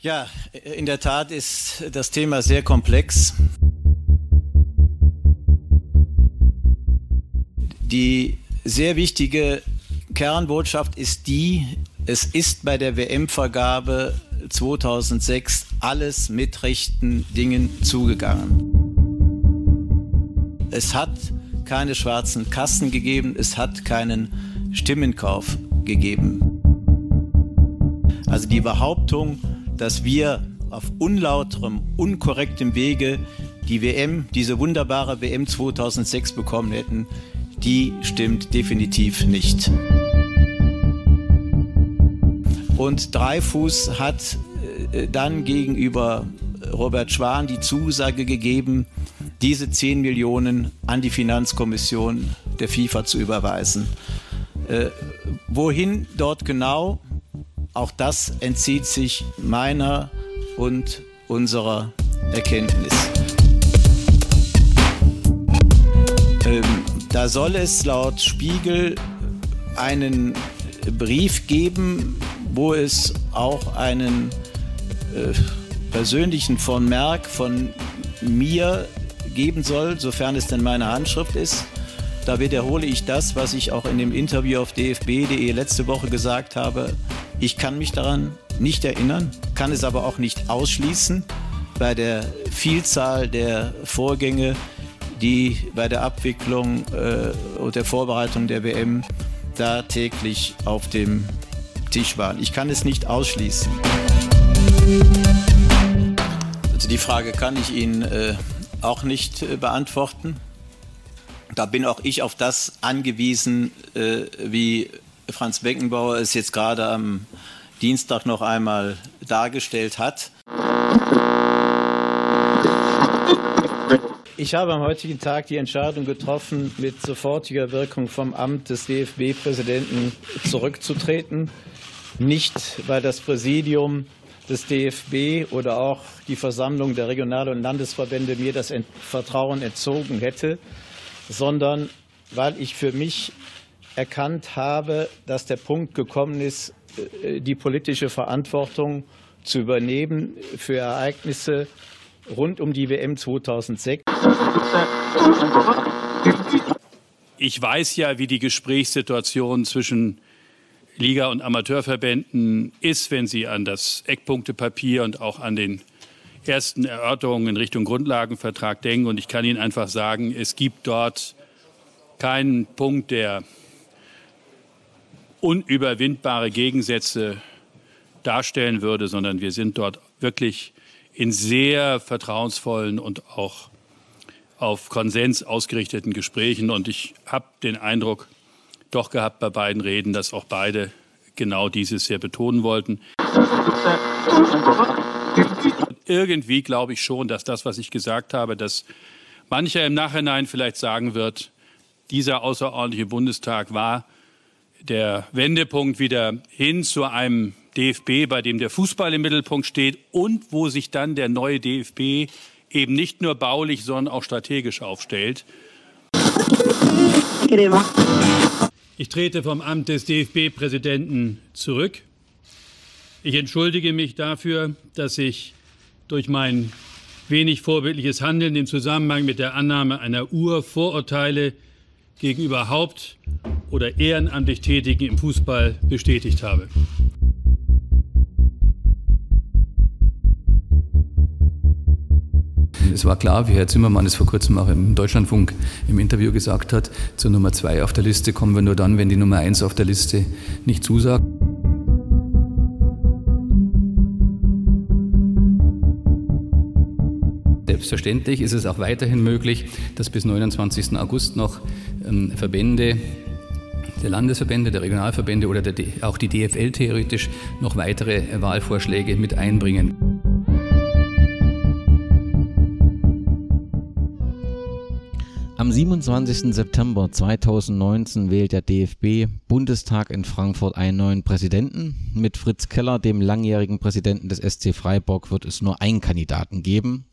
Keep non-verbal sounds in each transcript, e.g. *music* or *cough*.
Ja, in der Tat ist das Thema sehr komplex. Die sehr wichtige Kernbotschaft ist die, es ist bei der WM-Vergabe 2006 alles mit rechten Dingen zugegangen. Es hat keine schwarzen Kassen gegeben, es hat keinen Stimmenkauf gegeben. Also die Behauptung, dass wir auf unlauterem, unkorrektem Wege die WM, diese wunderbare WM 2006 bekommen hätten, die stimmt definitiv nicht. Und Dreifuß hat äh, dann gegenüber Robert Schwan die Zusage gegeben, diese 10 Millionen an die Finanzkommission der FIFA zu überweisen. Äh, wohin dort genau, auch das entzieht sich meiner und unserer Erkenntnis. Ähm, da soll es laut Spiegel einen Brief geben, wo es auch einen äh, persönlichen von Merck von mir geben soll, sofern es denn meine Handschrift ist. Da wiederhole ich das, was ich auch in dem Interview auf dfb.de letzte Woche gesagt habe. Ich kann mich daran nicht erinnern, kann es aber auch nicht ausschließen bei der Vielzahl der Vorgänge, die bei der Abwicklung äh, und der Vorbereitung der WM da täglich auf dem Tisch waren. Ich kann es nicht ausschließen. Also die Frage kann ich Ihnen äh, auch nicht äh, beantworten. Da bin auch ich auf das angewiesen, äh, wie Franz Beckenbauer es jetzt gerade am Dienstag noch einmal dargestellt hat. Ich habe am heutigen Tag die Entscheidung getroffen, mit sofortiger Wirkung vom Amt des DFB-Präsidenten zurückzutreten. Nicht, weil das Präsidium des DFB oder auch die Versammlung der Regional- und Landesverbände mir das Vertrauen entzogen hätte, sondern weil ich für mich erkannt habe, dass der Punkt gekommen ist, äh, die politische Verantwortung zu übernehmen für Ereignisse rund um die WM 2006. Ich weiß ja, wie die Gesprächssituation zwischen Liga- und Amateurverbänden ist, wenn sie an das Eckpunktepapier und auch an den ersten Erörterungen in Richtung Grundlagenvertrag denken. Und ich kann Ihnen einfach sagen, es gibt dort keinen Punkt, der unüberwindbare Gegensätze darstellen würde, sondern wir sind dort wirklich in sehr vertrauensvollen und auch auf Konsens ausgerichteten Gesprächen. Und ich habe den Eindruck, doch gehabt bei beiden Reden, dass auch beide genau dieses sehr betonen wollten. Irgendwie glaube ich schon, dass das, was ich gesagt habe, dass mancher im Nachhinein vielleicht sagen wird, dieser außerordentliche Bundestag war der Wendepunkt wieder hin zu einem DFB, bei dem der Fußball im Mittelpunkt steht und wo sich dann der neue DFB eben nicht nur baulich, sondern auch strategisch aufstellt. Ich trete vom Amt des DFB-Präsidenten zurück. Ich entschuldige mich dafür, dass ich durch mein wenig vorbildliches Handeln im Zusammenhang mit der Annahme einer Uhr Vorurteile gegenüber Haupt- oder ehrenamtlich Tätigen im Fußball bestätigt habe. Es war klar, wie Herr Zimmermann es vor kurzem auch im Deutschlandfunk im Interview gesagt hat, zur Nummer zwei auf der Liste kommen wir nur dann, wenn die Nummer eins auf der Liste nicht zusagt. Selbstverständlich ist es auch weiterhin möglich, dass bis 29. August noch ähm, Verbände der Landesverbände, der Regionalverbände oder der, auch die DFL theoretisch noch weitere Wahlvorschläge mit einbringen. Am 27. September 2019 wählt der DFB Bundestag in Frankfurt einen neuen Präsidenten. Mit Fritz Keller, dem langjährigen Präsidenten des SC Freiburg, wird es nur einen Kandidaten geben.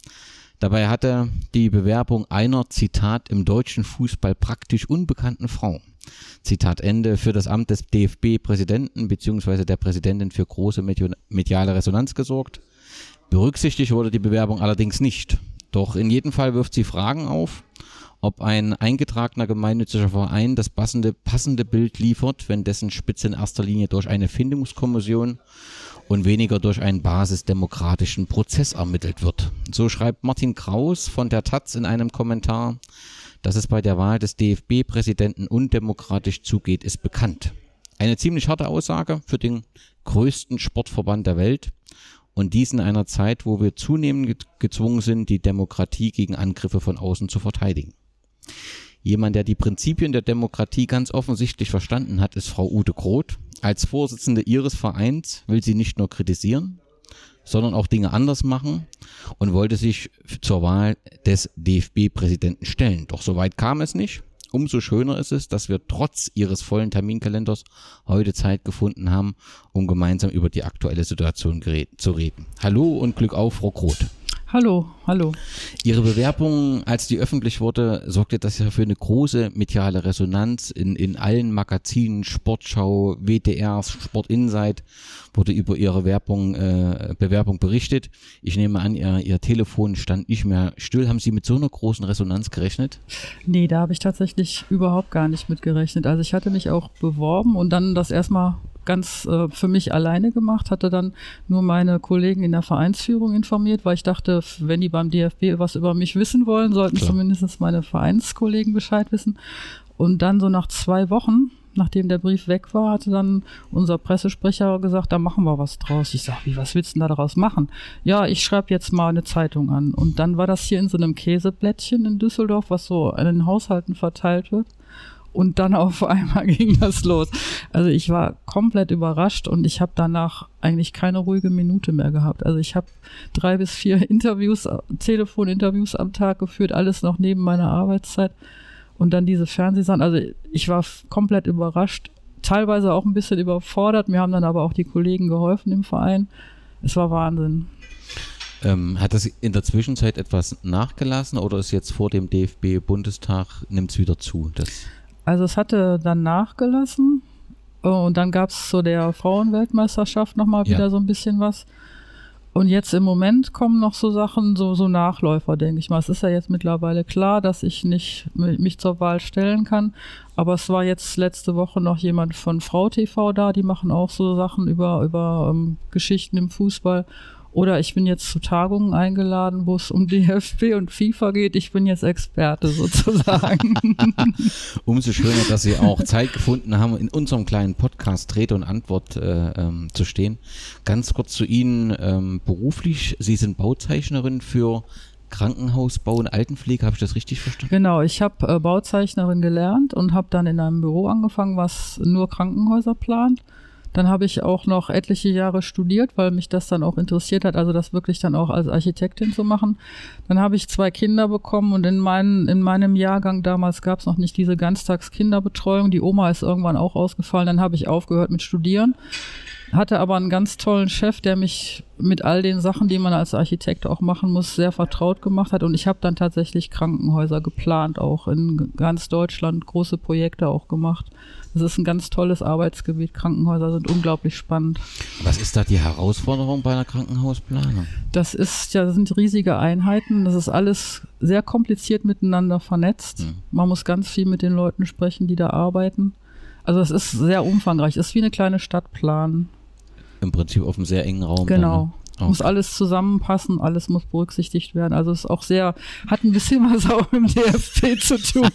Dabei hatte die Bewerbung einer, Zitat, im deutschen Fußball praktisch unbekannten Frau, Zitat Ende, für das Amt des DFB-Präsidenten bzw. der Präsidentin für große mediale Resonanz gesorgt. Berücksichtigt wurde die Bewerbung allerdings nicht. Doch in jedem Fall wirft sie Fragen auf, ob ein eingetragener gemeinnütziger Verein das passende, passende Bild liefert, wenn dessen Spitze in erster Linie durch eine Findungskommission und weniger durch einen basisdemokratischen Prozess ermittelt wird. So schreibt Martin Kraus von der Taz in einem Kommentar, dass es bei der Wahl des DFB-Präsidenten undemokratisch zugeht, ist bekannt. Eine ziemlich harte Aussage für den größten Sportverband der Welt und dies in einer Zeit, wo wir zunehmend gezwungen sind, die Demokratie gegen Angriffe von außen zu verteidigen. Jemand, der die Prinzipien der Demokratie ganz offensichtlich verstanden hat, ist Frau Ute Groth. Als Vorsitzende ihres Vereins will sie nicht nur kritisieren, sondern auch Dinge anders machen und wollte sich zur Wahl des DFB-Präsidenten stellen. Doch soweit kam es nicht. Umso schöner ist es, dass wir trotz ihres vollen Terminkalenders heute Zeit gefunden haben, um gemeinsam über die aktuelle Situation zu reden. Hallo und Glück auf, Frau Groth. Hallo, hallo. Ihre Bewerbung, als die öffentlich wurde, sorgte das ja für eine große mediale Resonanz in, in allen Magazinen, Sportschau, WDR, Sport Insight wurde über Ihre Werbung, äh, Bewerbung berichtet. Ich nehme an, ihr, ihr Telefon stand nicht mehr still. Haben Sie mit so einer großen Resonanz gerechnet? Nee, da habe ich tatsächlich überhaupt gar nicht mit gerechnet. Also ich hatte mich auch beworben und dann das erstmal ganz äh, für mich alleine gemacht, hatte dann nur meine Kollegen in der Vereinsführung informiert, weil ich dachte, wenn die beim DFB was über mich wissen wollen, sollten Klar. zumindest meine Vereinskollegen Bescheid wissen. Und dann so nach zwei Wochen, nachdem der Brief weg war, hatte dann unser Pressesprecher gesagt, da machen wir was draus. Ich sage, wie, was willst du denn da daraus machen? Ja, ich schreibe jetzt mal eine Zeitung an. Und dann war das hier in so einem Käseblättchen in Düsseldorf, was so an den Haushalten verteilt wird und dann auf einmal *laughs* ging das los. Also ich war komplett überrascht und ich habe danach eigentlich keine ruhige Minute mehr gehabt. Also ich habe drei bis vier Interviews, Telefoninterviews am Tag geführt, alles noch neben meiner Arbeitszeit und dann diese Fernsehsachen. Also ich war komplett überrascht, teilweise auch ein bisschen überfordert. Mir haben dann aber auch die Kollegen geholfen im Verein. Es war Wahnsinn. Ähm, hat das in der Zwischenzeit etwas nachgelassen oder ist jetzt vor dem DFB-Bundestag, nimmt es wieder zu? Das also es hatte dann nachgelassen und dann gab es zu der Frauenweltmeisterschaft nochmal wieder ja. so ein bisschen was. Und jetzt im Moment kommen noch so Sachen, so, so Nachläufer, denke ich mal. Es ist ja jetzt mittlerweile klar, dass ich nicht mich zur Wahl stellen kann. Aber es war jetzt letzte Woche noch jemand von Frau TV da, die machen auch so Sachen über, über ähm, Geschichten im Fußball. Oder ich bin jetzt zu Tagungen eingeladen, wo es um DFB und FIFA geht. Ich bin jetzt Experte sozusagen. *laughs* Umso schöner, dass Sie auch Zeit gefunden haben, in unserem kleinen Podcast Rede und Antwort äh, ähm, zu stehen. Ganz kurz zu Ihnen ähm, beruflich. Sie sind Bauzeichnerin für Krankenhausbau und Altenpflege, habe ich das richtig verstanden? Genau, ich habe äh, Bauzeichnerin gelernt und habe dann in einem Büro angefangen, was nur Krankenhäuser plant. Dann habe ich auch noch etliche Jahre studiert, weil mich das dann auch interessiert hat, also das wirklich dann auch als Architektin zu machen. Dann habe ich zwei Kinder bekommen und in, mein, in meinem Jahrgang damals gab es noch nicht diese Ganztagskinderbetreuung. Die Oma ist irgendwann auch ausgefallen. Dann habe ich aufgehört mit Studieren hatte aber einen ganz tollen Chef, der mich mit all den Sachen, die man als Architekt auch machen muss, sehr vertraut gemacht hat. Und ich habe dann tatsächlich Krankenhäuser geplant, auch in ganz Deutschland große Projekte auch gemacht. Das ist ein ganz tolles Arbeitsgebiet. Krankenhäuser sind unglaublich spannend. Was ist da die Herausforderung bei einer Krankenhausplanung? Das ist ja, das sind riesige Einheiten. Das ist alles sehr kompliziert miteinander vernetzt. Hm. Man muss ganz viel mit den Leuten sprechen, die da arbeiten. Also es ist sehr umfangreich. Es ist wie eine kleine Stadt planen. Im Prinzip auf einem sehr engen Raum. Genau. Dann, ne? Okay. Muss alles zusammenpassen, alles muss berücksichtigt werden. Also es ist auch sehr, hat ein bisschen was *laughs* auch mit dem DFB zu tun.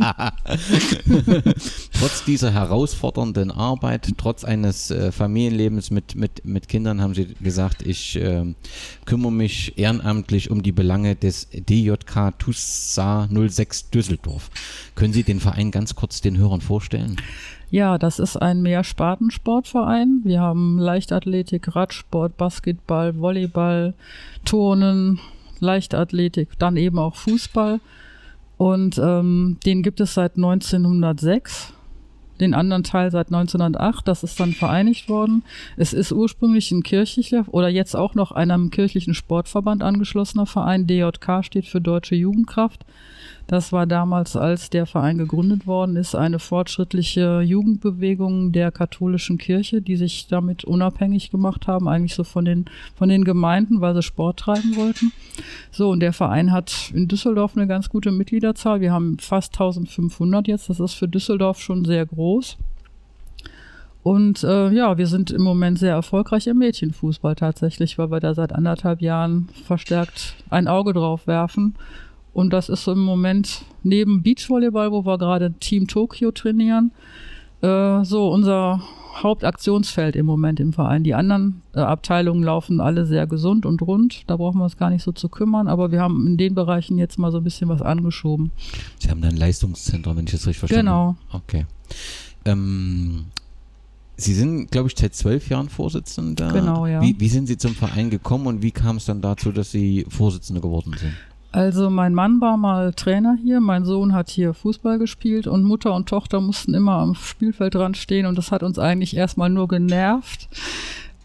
*laughs* trotz dieser herausfordernden Arbeit, trotz eines äh, Familienlebens mit, mit, mit Kindern haben Sie gesagt, ich äh, kümmere mich ehrenamtlich um die Belange des DJK TUSA 06 Düsseldorf. Können Sie den Verein ganz kurz den Hörern vorstellen? Ja, das ist ein Mehrspartensportverein. Wir haben Leichtathletik, Radsport, Basketball, Volleyball, Turnen, Leichtathletik, dann eben auch Fußball. Und ähm, den gibt es seit 1906 den anderen Teil seit 1908. Das ist dann vereinigt worden. Es ist ursprünglich ein kirchlicher oder jetzt auch noch einem kirchlichen Sportverband angeschlossener Verein. DJK steht für Deutsche Jugendkraft. Das war damals, als der Verein gegründet worden ist, eine fortschrittliche Jugendbewegung der katholischen Kirche, die sich damit unabhängig gemacht haben, eigentlich so von den, von den Gemeinden, weil sie Sport treiben wollten. So, und der Verein hat in Düsseldorf eine ganz gute Mitgliederzahl. Wir haben fast 1500 jetzt. Das ist für Düsseldorf schon sehr groß. Und äh, ja, wir sind im Moment sehr erfolgreich im Mädchenfußball tatsächlich, weil wir da seit anderthalb Jahren verstärkt ein Auge drauf werfen. Und das ist im Moment neben Beachvolleyball, wo wir gerade Team Tokio trainieren, äh, so unser Hauptaktionsfeld im Moment im Verein. Die anderen äh, Abteilungen laufen alle sehr gesund und rund. Da brauchen wir uns gar nicht so zu kümmern. Aber wir haben in den Bereichen jetzt mal so ein bisschen was angeschoben. Sie haben dann ein Leistungszentrum, wenn ich das richtig verstanden Genau. Okay. Ähm, Sie sind, glaube ich, seit zwölf Jahren Vorsitzender. Genau, ja. Wie, wie sind Sie zum Verein gekommen und wie kam es dann dazu, dass Sie Vorsitzende geworden sind? Also mein Mann war mal Trainer hier, mein Sohn hat hier Fußball gespielt und Mutter und Tochter mussten immer am Spielfeld dran stehen und das hat uns eigentlich erstmal nur genervt.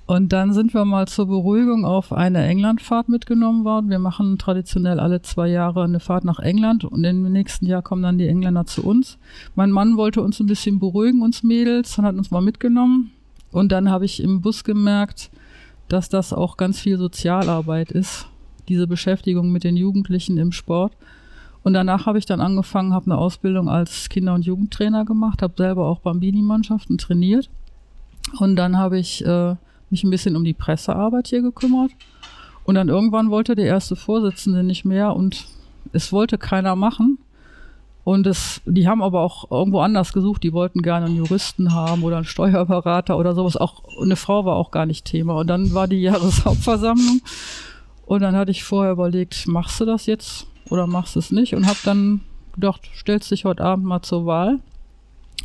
Und dann sind wir mal zur Beruhigung auf eine Englandfahrt mitgenommen worden. Wir machen traditionell alle zwei Jahre eine Fahrt nach England und im nächsten Jahr kommen dann die Engländer zu uns. Mein Mann wollte uns ein bisschen beruhigen, uns Mädels, und hat uns mal mitgenommen. Und dann habe ich im Bus gemerkt, dass das auch ganz viel Sozialarbeit ist, diese Beschäftigung mit den Jugendlichen im Sport. Und danach habe ich dann angefangen, habe eine Ausbildung als Kinder- und Jugendtrainer gemacht, habe selber auch Bambini-Mannschaften trainiert. Und dann habe ich äh, mich ein bisschen um die Pressearbeit hier gekümmert. Und dann irgendwann wollte der erste Vorsitzende nicht mehr und es wollte keiner machen. Und es, die haben aber auch irgendwo anders gesucht. Die wollten gerne einen Juristen haben oder einen Steuerberater oder sowas. Auch eine Frau war auch gar nicht Thema. Und dann war die *laughs* Jahreshauptversammlung. Und dann hatte ich vorher überlegt, machst du das jetzt oder machst du es nicht? Und habe dann gedacht, stellst dich heute Abend mal zur Wahl.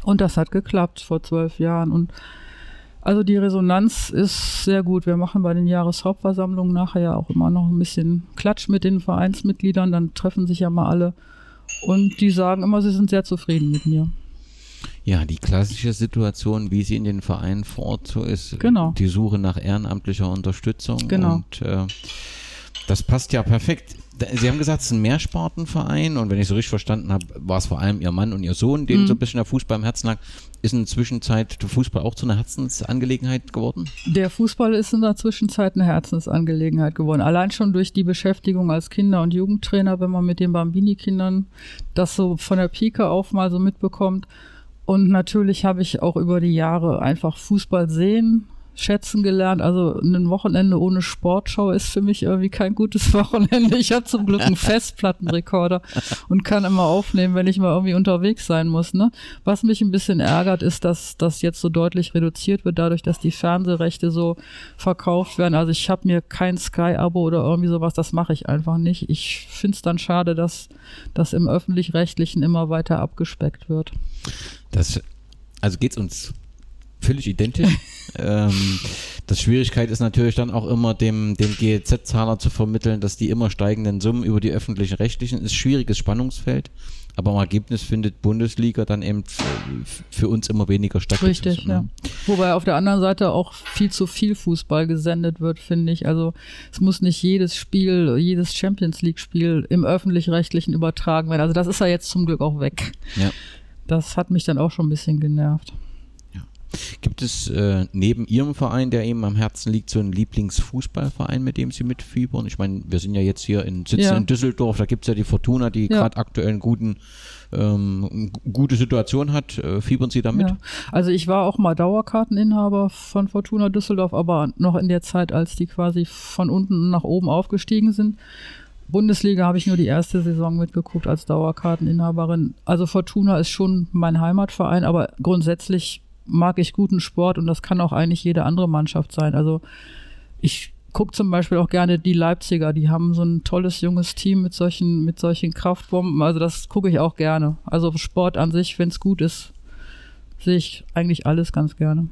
Und das hat geklappt vor zwölf Jahren. Und also die Resonanz ist sehr gut. Wir machen bei den Jahreshauptversammlungen nachher ja auch immer noch ein bisschen Klatsch mit den Vereinsmitgliedern. Dann treffen sich ja mal alle. Und die sagen immer, sie sind sehr zufrieden mit mir. Ja, die klassische Situation, wie sie in den Vereinen vor Ort so ist, Genau. die Suche nach ehrenamtlicher Unterstützung. Genau. Und äh, das passt ja perfekt. Sie haben gesagt, es ist ein Mehrspartenverein und wenn ich so richtig verstanden habe, war es vor allem Ihr Mann und Ihr Sohn, denen Mhm. so ein bisschen der Fußball im Herzen lag. Ist in der Zwischenzeit der Fußball auch zu einer Herzensangelegenheit geworden? Der Fußball ist in der Zwischenzeit eine Herzensangelegenheit geworden. Allein schon durch die Beschäftigung als Kinder- und Jugendtrainer, wenn man mit den Bambini-Kindern das so von der Pike auf mal so mitbekommt. Und natürlich habe ich auch über die Jahre einfach Fußball sehen, schätzen gelernt. Also ein Wochenende ohne Sportschau ist für mich irgendwie kein gutes *laughs* Wochenende. Ich habe zum Glück einen *laughs* Festplattenrekorder und kann immer aufnehmen, wenn ich mal irgendwie unterwegs sein muss. Ne? Was mich ein bisschen ärgert, ist, dass das jetzt so deutlich reduziert wird, dadurch, dass die Fernsehrechte so verkauft werden. Also ich habe mir kein Sky-Abo oder irgendwie sowas, das mache ich einfach nicht. Ich finde es dann schade, dass das im öffentlich-rechtlichen immer weiter abgespeckt wird. Das, also geht es uns völlig identisch. *laughs* ähm, das Schwierigkeit ist natürlich dann auch immer dem, dem GEZ-Zahler zu vermitteln, dass die immer steigenden Summen über die öffentlichen Rechtlichen ist schwieriges Spannungsfeld. Aber im Ergebnis findet Bundesliga dann eben für uns immer weniger statt. Richtig, Ne? ja. Wobei auf der anderen Seite auch viel zu viel Fußball gesendet wird, finde ich. Also es muss nicht jedes Spiel, jedes Champions League-Spiel im öffentlich-rechtlichen übertragen werden. Also das ist ja jetzt zum Glück auch weg. Ja. Das hat mich dann auch schon ein bisschen genervt. Gibt es äh, neben Ihrem Verein, der Ihnen am Herzen liegt, so einen Lieblingsfußballverein, mit dem Sie mitfiebern? Ich meine, wir sind ja jetzt hier in, sitzen Ja. in Düsseldorf, da gibt es ja die Fortuna, die Ja. gerade aktuell einen guten, ähm, eine gute Situation hat. Äh, fiebern Sie damit? Ja. Also ich war auch mal Dauerkarteninhaber von Fortuna Düsseldorf, aber noch in der Zeit, als die quasi von unten nach oben aufgestiegen sind. Bundesliga habe ich nur die erste Saison mitgeguckt als Dauerkarteninhaberin. Also Fortuna ist schon mein Heimatverein, aber grundsätzlich mag ich guten Sport und das kann auch eigentlich jede andere Mannschaft sein. Also ich gucke zum Beispiel auch gerne die Leipziger, die haben so ein tolles junges Team mit solchen, mit solchen Kraftbomben. Also das gucke ich auch gerne. Also Sport an sich, wenn es gut ist, sehe ich eigentlich alles ganz gerne.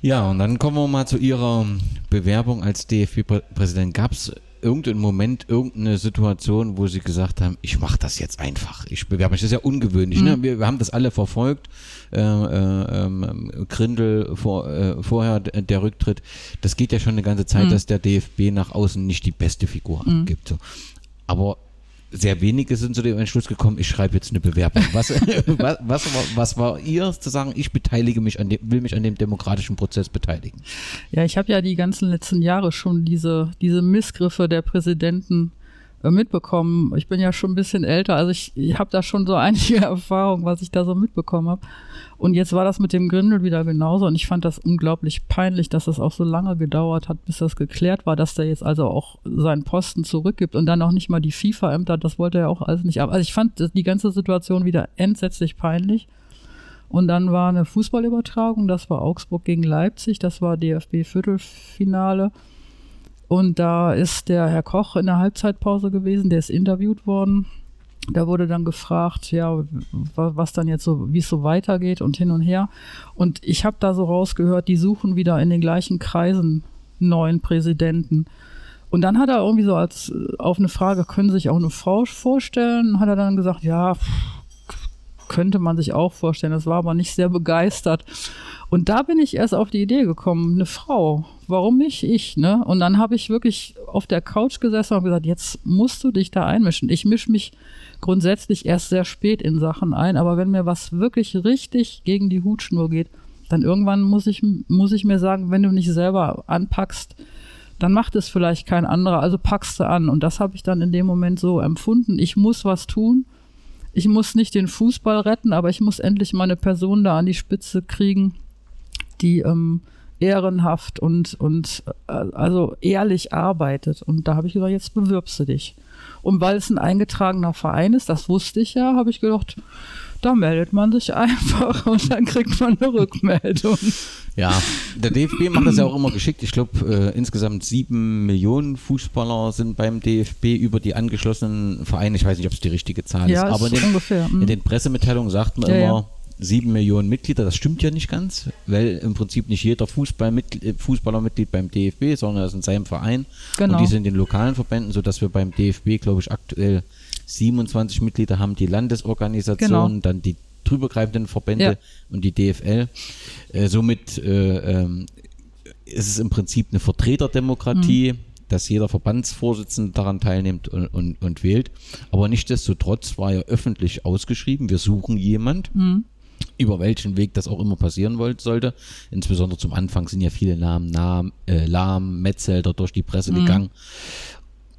Ja, und dann kommen wir mal zu Ihrer Bewerbung als DFB-Präsident. Gab es irgendeinen Moment, irgendeine Situation, wo Sie gesagt haben, ich mache das jetzt einfach, ich bewerbe mich. Das ist ja ungewöhnlich. Ne? Wir, wir haben das alle verfolgt. Äh, äh, ähm, Grindel vor, äh, vorher der Rücktritt. Das geht ja schon eine ganze Zeit, dass der DFB nach außen nicht die beste Figur abgibt. So. Aber sehr wenige sind zu dem Entschluss gekommen, ich schreibe jetzt eine Bewerbung. Was, *laughs* was, was, war, was war ihr zu sagen, ich beteilige mich an dem, will mich an dem demokratischen Prozess beteiligen? Ja, ich habe ja die ganzen letzten Jahre schon diese, diese Missgriffe der Präsidenten äh, mitbekommen. Ich bin ja schon ein bisschen älter, also ich, ich habe da schon so *laughs* einige Erfahrungen, was ich da so mitbekommen habe. Und jetzt war das mit dem Grindel wieder genauso und ich fand das unglaublich peinlich, dass das auch so lange gedauert hat, bis das geklärt war, dass der jetzt also auch seinen Posten zurückgibt und dann auch nicht mal die FIFA-Ämter, das wollte er auch alles nicht ab. Also ich fand die ganze Situation wieder entsetzlich peinlich. Und dann war eine Fußballübertragung, das war Augsburg gegen Leipzig, das war DFB-Viertelfinale. Und da ist der Herr Koch in der Halbzeitpause gewesen, der ist interviewt worden da wurde dann gefragt, ja, was dann jetzt so, wie es so weitergeht und hin und her. Und ich habe da so rausgehört, die suchen wieder in den gleichen Kreisen neuen Präsidenten. Und dann hat er irgendwie so als auf eine Frage, können Sie sich auch eine Frau vorstellen, hat er dann gesagt, ja, könnte man sich auch vorstellen. Das war aber nicht sehr begeistert. Und da bin ich erst auf die Idee gekommen, eine Frau, warum nicht ich, ne? Und dann habe ich wirklich auf der Couch gesessen und gesagt, jetzt musst du dich da einmischen. Ich mische mich grundsätzlich erst sehr spät in Sachen ein, aber wenn mir was wirklich richtig gegen die Hutschnur geht, dann irgendwann muss ich, muss ich mir sagen, wenn du nicht selber anpackst, dann macht es vielleicht kein anderer, also packst du an. Und das habe ich dann in dem Moment so empfunden. Ich muss was tun. Ich muss nicht den Fußball retten, aber ich muss endlich meine Person da an die Spitze kriegen, die ähm, ehrenhaft und, und äh, also ehrlich arbeitet. Und da habe ich gesagt, jetzt bewirbst du dich. Und weil es ein eingetragener Verein ist, das wusste ich ja, habe ich gedacht, da meldet man sich einfach *laughs* und dann kriegt man eine Rückmeldung. Ja, der DFB macht das ja auch immer geschickt. Ich glaube, äh, insgesamt sieben Millionen Fußballer sind beim DFB über die angeschlossenen Vereine. Ich weiß nicht, ob es die richtige Zahl ja, ist, aber ist in, den, ungefähr. in den Pressemitteilungen sagt man ja, immer, ja sieben Millionen Mitglieder. Das stimmt ja nicht ganz, weil im Prinzip nicht jeder äh, Fußballer Mitglied beim DFB, sondern er ist in seinem Verein. Genau. Und die sind in den lokalen Verbänden, sodass wir beim DFB, glaube ich, aktuell 27 Mitglieder haben, die Landesorganisation, genau. dann die drübergreifenden Verbände ja. und die DFL. Äh, somit äh, äh, ist es im Prinzip eine Vertreterdemokratie. Mhm dass jeder Verbandsvorsitzende daran teilnimmt und, und, und, wählt. Aber nichtsdestotrotz war ja öffentlich ausgeschrieben, wir suchen jemand. Mhm über welchen Weg das auch immer passieren wollte, sollte. Insbesondere zum Anfang sind ja viele Namen Namen, äh, Lahm, Metzelder durch die Presse mhm. gegangen.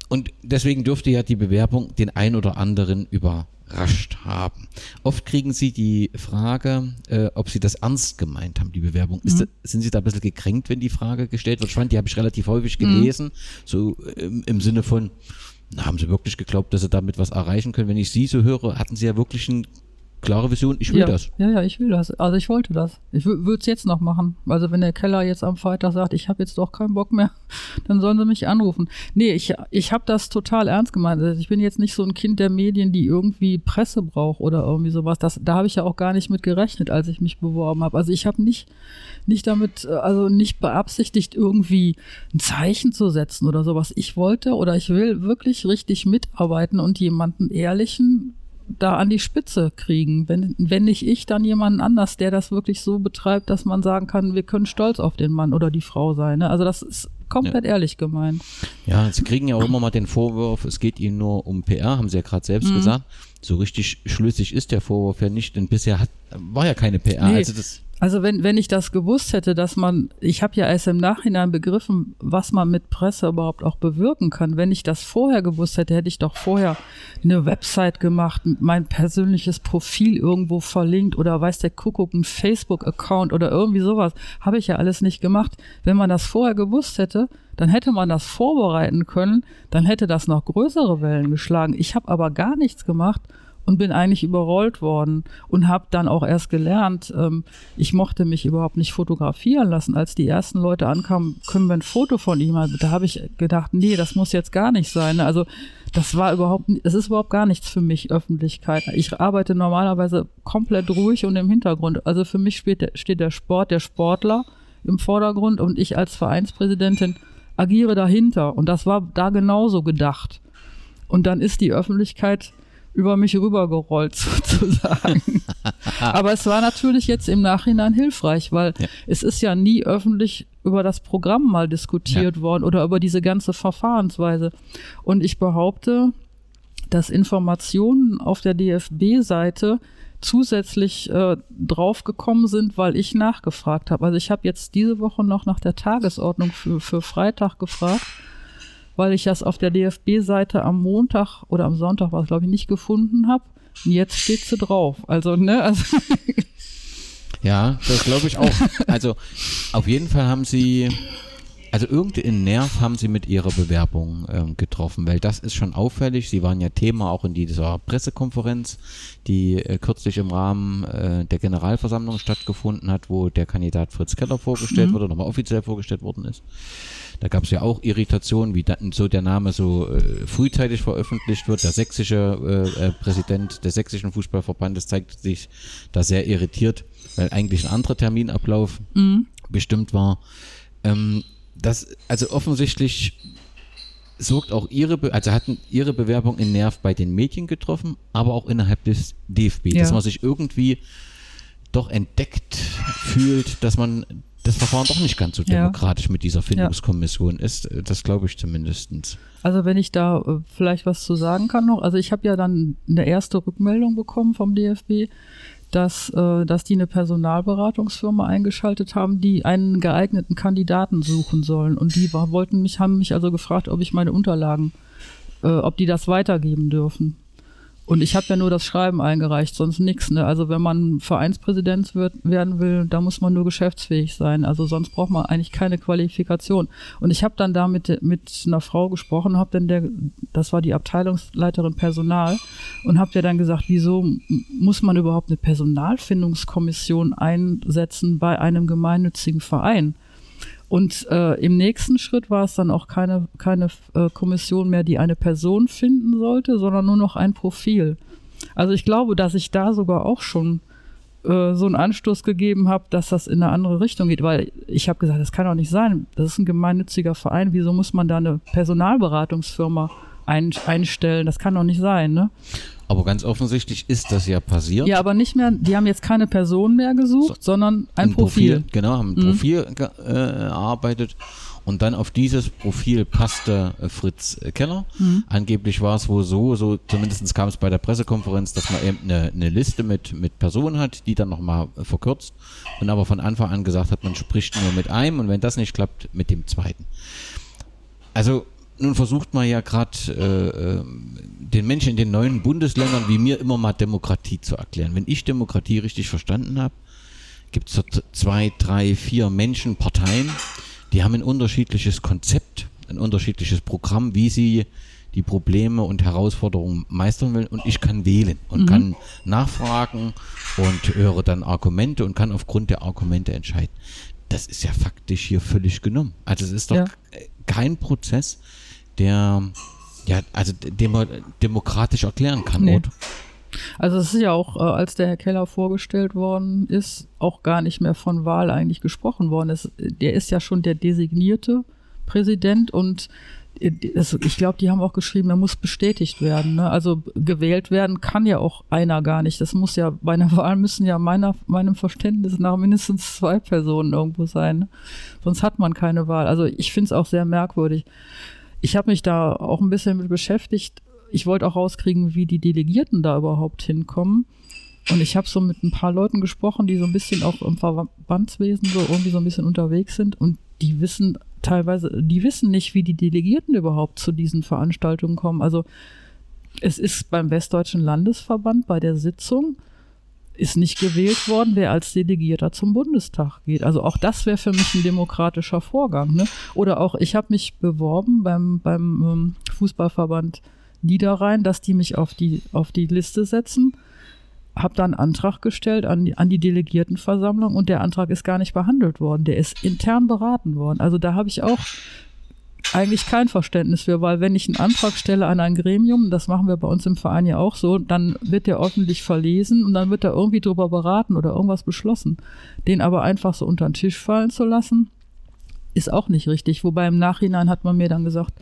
Und deswegen dürfte ja die Bewerbung den ein oder anderen überrascht haben. Oft kriegen Sie die Frage, äh, ob Sie das ernst gemeint haben, die Bewerbung. Mhm. Das, sind Sie da ein bisschen gekränkt, wenn die Frage gestellt wird? Ich fand, die habe ich relativ häufig mhm. gelesen, mhm. so im, im Sinne von, haben Sie wirklich geglaubt, dass Sie damit was erreichen können? Wenn ich Sie so höre, hatten Sie ja wirklich ein klare Vision, ich will ja, das. Ja, ja, ich will das. Also ich wollte das. Ich würde es jetzt noch machen. Also wenn der Keller jetzt am Freitag sagt, ich habe jetzt doch keinen Bock mehr, *laughs* dann sollen sie mich anrufen. Nee, ich, ich habe das total ernst gemeint. Also ich bin jetzt nicht so ein Kind der Medien, die irgendwie Presse braucht oder irgendwie sowas. Das, da habe ich ja auch gar nicht mit gerechnet, als ich mich beworben habe. Also ich habe nicht, nicht damit, also nicht beabsichtigt, irgendwie ein Zeichen zu setzen oder sowas. Ich wollte oder ich will wirklich richtig mitarbeiten und jemanden ehrlichen da an die Spitze kriegen. Wenn, wenn nicht ich, dann jemand anders, der das wirklich so betreibt, dass man sagen kann, wir können stolz auf den Mann oder die Frau sein. Ne? Also das ist komplett ja. ehrlich gemeint. Ja, Sie kriegen ja auch immer mal den Vorwurf, es geht Ihnen nur um PR, haben Sie ja gerade selbst mhm. gesagt. So richtig schlüssig ist der Vorwurf ja nicht, denn bisher hat, war ja keine PR. Nee. Also das also wenn, wenn ich das gewusst hätte, dass man, ich habe ja erst im Nachhinein begriffen, was man mit Presse überhaupt auch bewirken kann. Wenn ich das vorher gewusst hätte, hätte ich doch vorher eine Website gemacht, mein persönliches Profil irgendwo verlinkt oder weiß der Kuckuck, ein Facebook-Account oder irgendwie sowas. Habe ich ja alles nicht gemacht. Wenn man das vorher gewusst hätte, dann hätte man das vorbereiten können, dann hätte das noch größere Wellen geschlagen. Ich habe aber gar nichts gemacht und bin eigentlich überrollt worden und habe dann auch erst gelernt, ähm, ich mochte mich überhaupt nicht fotografieren lassen. Als die ersten Leute ankamen, können wir ein Foto von ihm haben. Da habe ich gedacht, nee, das muss jetzt gar nicht sein. Also das war überhaupt, es ist überhaupt gar nichts für mich, Öffentlichkeit. Ich arbeite normalerweise komplett ruhig und im Hintergrund. Also für mich steht der, steht der Sport, der Sportler im Vordergrund und ich als Vereinspräsidentin agiere dahinter. Und das war da genauso gedacht. Und dann ist die Öffentlichkeit über mich rübergerollt *laughs* sozusagen. *laughs* Aber es war natürlich jetzt im Nachhinein hilfreich, weil ja. es ist ja nie öffentlich über das Programm mal diskutiert ja. worden oder über diese ganze Verfahrensweise. Und ich behaupte, dass Informationen auf der DFB-Seite zusätzlich äh, draufgekommen sind, weil ich nachgefragt habe. Also ich habe jetzt diese Woche noch nach der Tagesordnung für, für Freitag gefragt, weil ich das auf der DFB-Seite am Montag oder am Sonntag war es, glaube ich, nicht gefunden habe. Jetzt steht sie drauf. Also, ne, also. Ja, das glaube ich auch. Also auf jeden Fall haben sie also irgendeinen Nerv haben sie mit ihrer Bewerbung ähm, getroffen, weil das ist schon auffällig. Sie waren ja Thema auch in dieser Pressekonferenz, die äh, kürzlich im Rahmen äh, der Generalversammlung stattgefunden hat, wo der Kandidat Fritz Keller vorgestellt mhm. wurde, nochmal offiziell vorgestellt worden ist. Da gab es ja auch Irritationen, wie dann so der Name so äh, frühzeitig veröffentlicht wird. Der sächsische äh, äh, Präsident des sächsischen Fußballverbandes zeigt sich da sehr irritiert, weil eigentlich ein anderer Terminablauf mhm. bestimmt war. Ähm, das, also offensichtlich sorgt auch ihre, Be also hatten ihre Bewerbung in Nerv bei den Medien getroffen, aber auch innerhalb des DFB, ja. dass man sich irgendwie doch entdeckt fühlt, dass man das Verfahren doch nicht ganz so demokratisch ja. mit dieser Findungskommission ja. ist. Das glaube ich zumindest. Also wenn ich da äh, vielleicht was zu sagen kann noch, also ich habe ja dann eine erste Rückmeldung bekommen vom DFB, dass, äh, dass die eine Personalberatungsfirma eingeschaltet haben, die einen geeigneten Kandidaten suchen sollen. Und die war, wollten mich, haben mich also gefragt, ob ich meine Unterlagen, äh, ob die das weitergeben dürfen. Und ich habe ja nur das Schreiben eingereicht, sonst nichts. Ne? Also wenn man Vereinspräsident wird, werden will, da muss man nur geschäftsfähig sein. Also sonst braucht man eigentlich keine Qualifikation. Und ich habe dann da mit, mit einer Frau gesprochen, habe dann der, das war die Abteilungsleiterin Personal, und habe der dann gesagt, wieso muss man überhaupt eine Personalfindungskommission einsetzen bei einem gemeinnützigen Verein? Und äh, im nächsten Schritt war es dann auch keine, keine äh, Kommission mehr, die eine Person finden sollte, sondern nur noch ein Profil. Also ich glaube, dass ich da sogar auch schon äh, so einen Anstoß gegeben habe, dass das in eine andere Richtung geht, weil ich habe gesagt, das kann doch nicht sein. Das ist ein gemeinnütziger Verein. Wieso muss man da eine Personalberatungsfirma ein, einstellen? Das kann doch nicht sein, ne? Aber ganz offensichtlich ist das ja passiert. Ja, aber nicht mehr, die haben jetzt keine Person mehr gesucht, so, sondern ein, ein Profil. Profil. Genau, haben ein mhm. Profil äh, erarbeitet und dann auf dieses Profil passte äh, Fritz Keller. Mhm. Angeblich war es wohl so, so zumindest kam es bei der Pressekonferenz, dass man eben eine, eine Liste mit, mit Personen hat, die dann nochmal äh, verkürzt und aber von Anfang an gesagt hat, man spricht nur mit einem und wenn das nicht klappt, mit dem zweiten. Also nun versucht man ja gerade äh, äh, den Menschen in den neuen Bundesländern wie mir immer mal Demokratie zu erklären. Wenn ich Demokratie richtig verstanden habe, gibt es zwei, drei, vier Menschen, Parteien, die haben ein unterschiedliches Konzept, ein unterschiedliches Programm, wie sie die Probleme und Herausforderungen meistern will und ich kann wählen und mhm. kann nachfragen und höre dann Argumente und kann aufgrund der Argumente entscheiden. Das ist ja faktisch hier völlig genommen. Also es ist doch ja. kein Prozess, der ja, also den man demokratisch erklären kann, nee. oder? Also es ist ja auch, äh, als der Herr Keller vorgestellt worden ist, auch gar nicht mehr von Wahl eigentlich gesprochen worden. Es, der ist ja schon der designierte Präsident und es, ich glaube, die haben auch geschrieben, er muss bestätigt werden. Ne? Also gewählt werden kann ja auch einer gar nicht. Das muss ja, bei einer *laughs* Wahl müssen ja meiner, meinem Verständnis nach mindestens zwei Personen irgendwo sein. Ne? Sonst hat man keine Wahl. Also ich finde es auch sehr merkwürdig ich habe mich da auch ein bisschen mit beschäftigt. Ich wollte auch rauskriegen, wie die Delegierten da überhaupt hinkommen. Und ich habe so mit ein paar Leuten gesprochen, die so ein bisschen auch im Verbandswesen so irgendwie so ein bisschen unterwegs sind und die wissen teilweise, die wissen nicht, wie die Delegierten überhaupt zu diesen Veranstaltungen kommen. Also es ist beim Westdeutschen Landesverband bei der Sitzung ist nicht gewählt worden, wer als Delegierter zum Bundestag geht. Also auch das wäre für mich ein demokratischer Vorgang. Ne? Oder auch, ich habe mich beworben beim, beim ähm, Fußballverband Niederrhein, dass die mich auf die, auf die Liste setzen. Habe dann einen Antrag gestellt an die, an die Delegiertenversammlung und der Antrag ist gar nicht behandelt worden. Der ist intern beraten worden. Also da habe ich auch eigentlich kein Verständnis für, weil wenn ich einen Antrag stelle an ein Gremium, das machen wir bei uns im Verein ja auch so, dann wird der öffentlich verlesen und dann wird da irgendwie drüber beraten oder irgendwas beschlossen. Den aber einfach so unter den Tisch fallen zu lassen, ist auch nicht richtig. Wobei im Nachhinein hat man mir dann gesagt,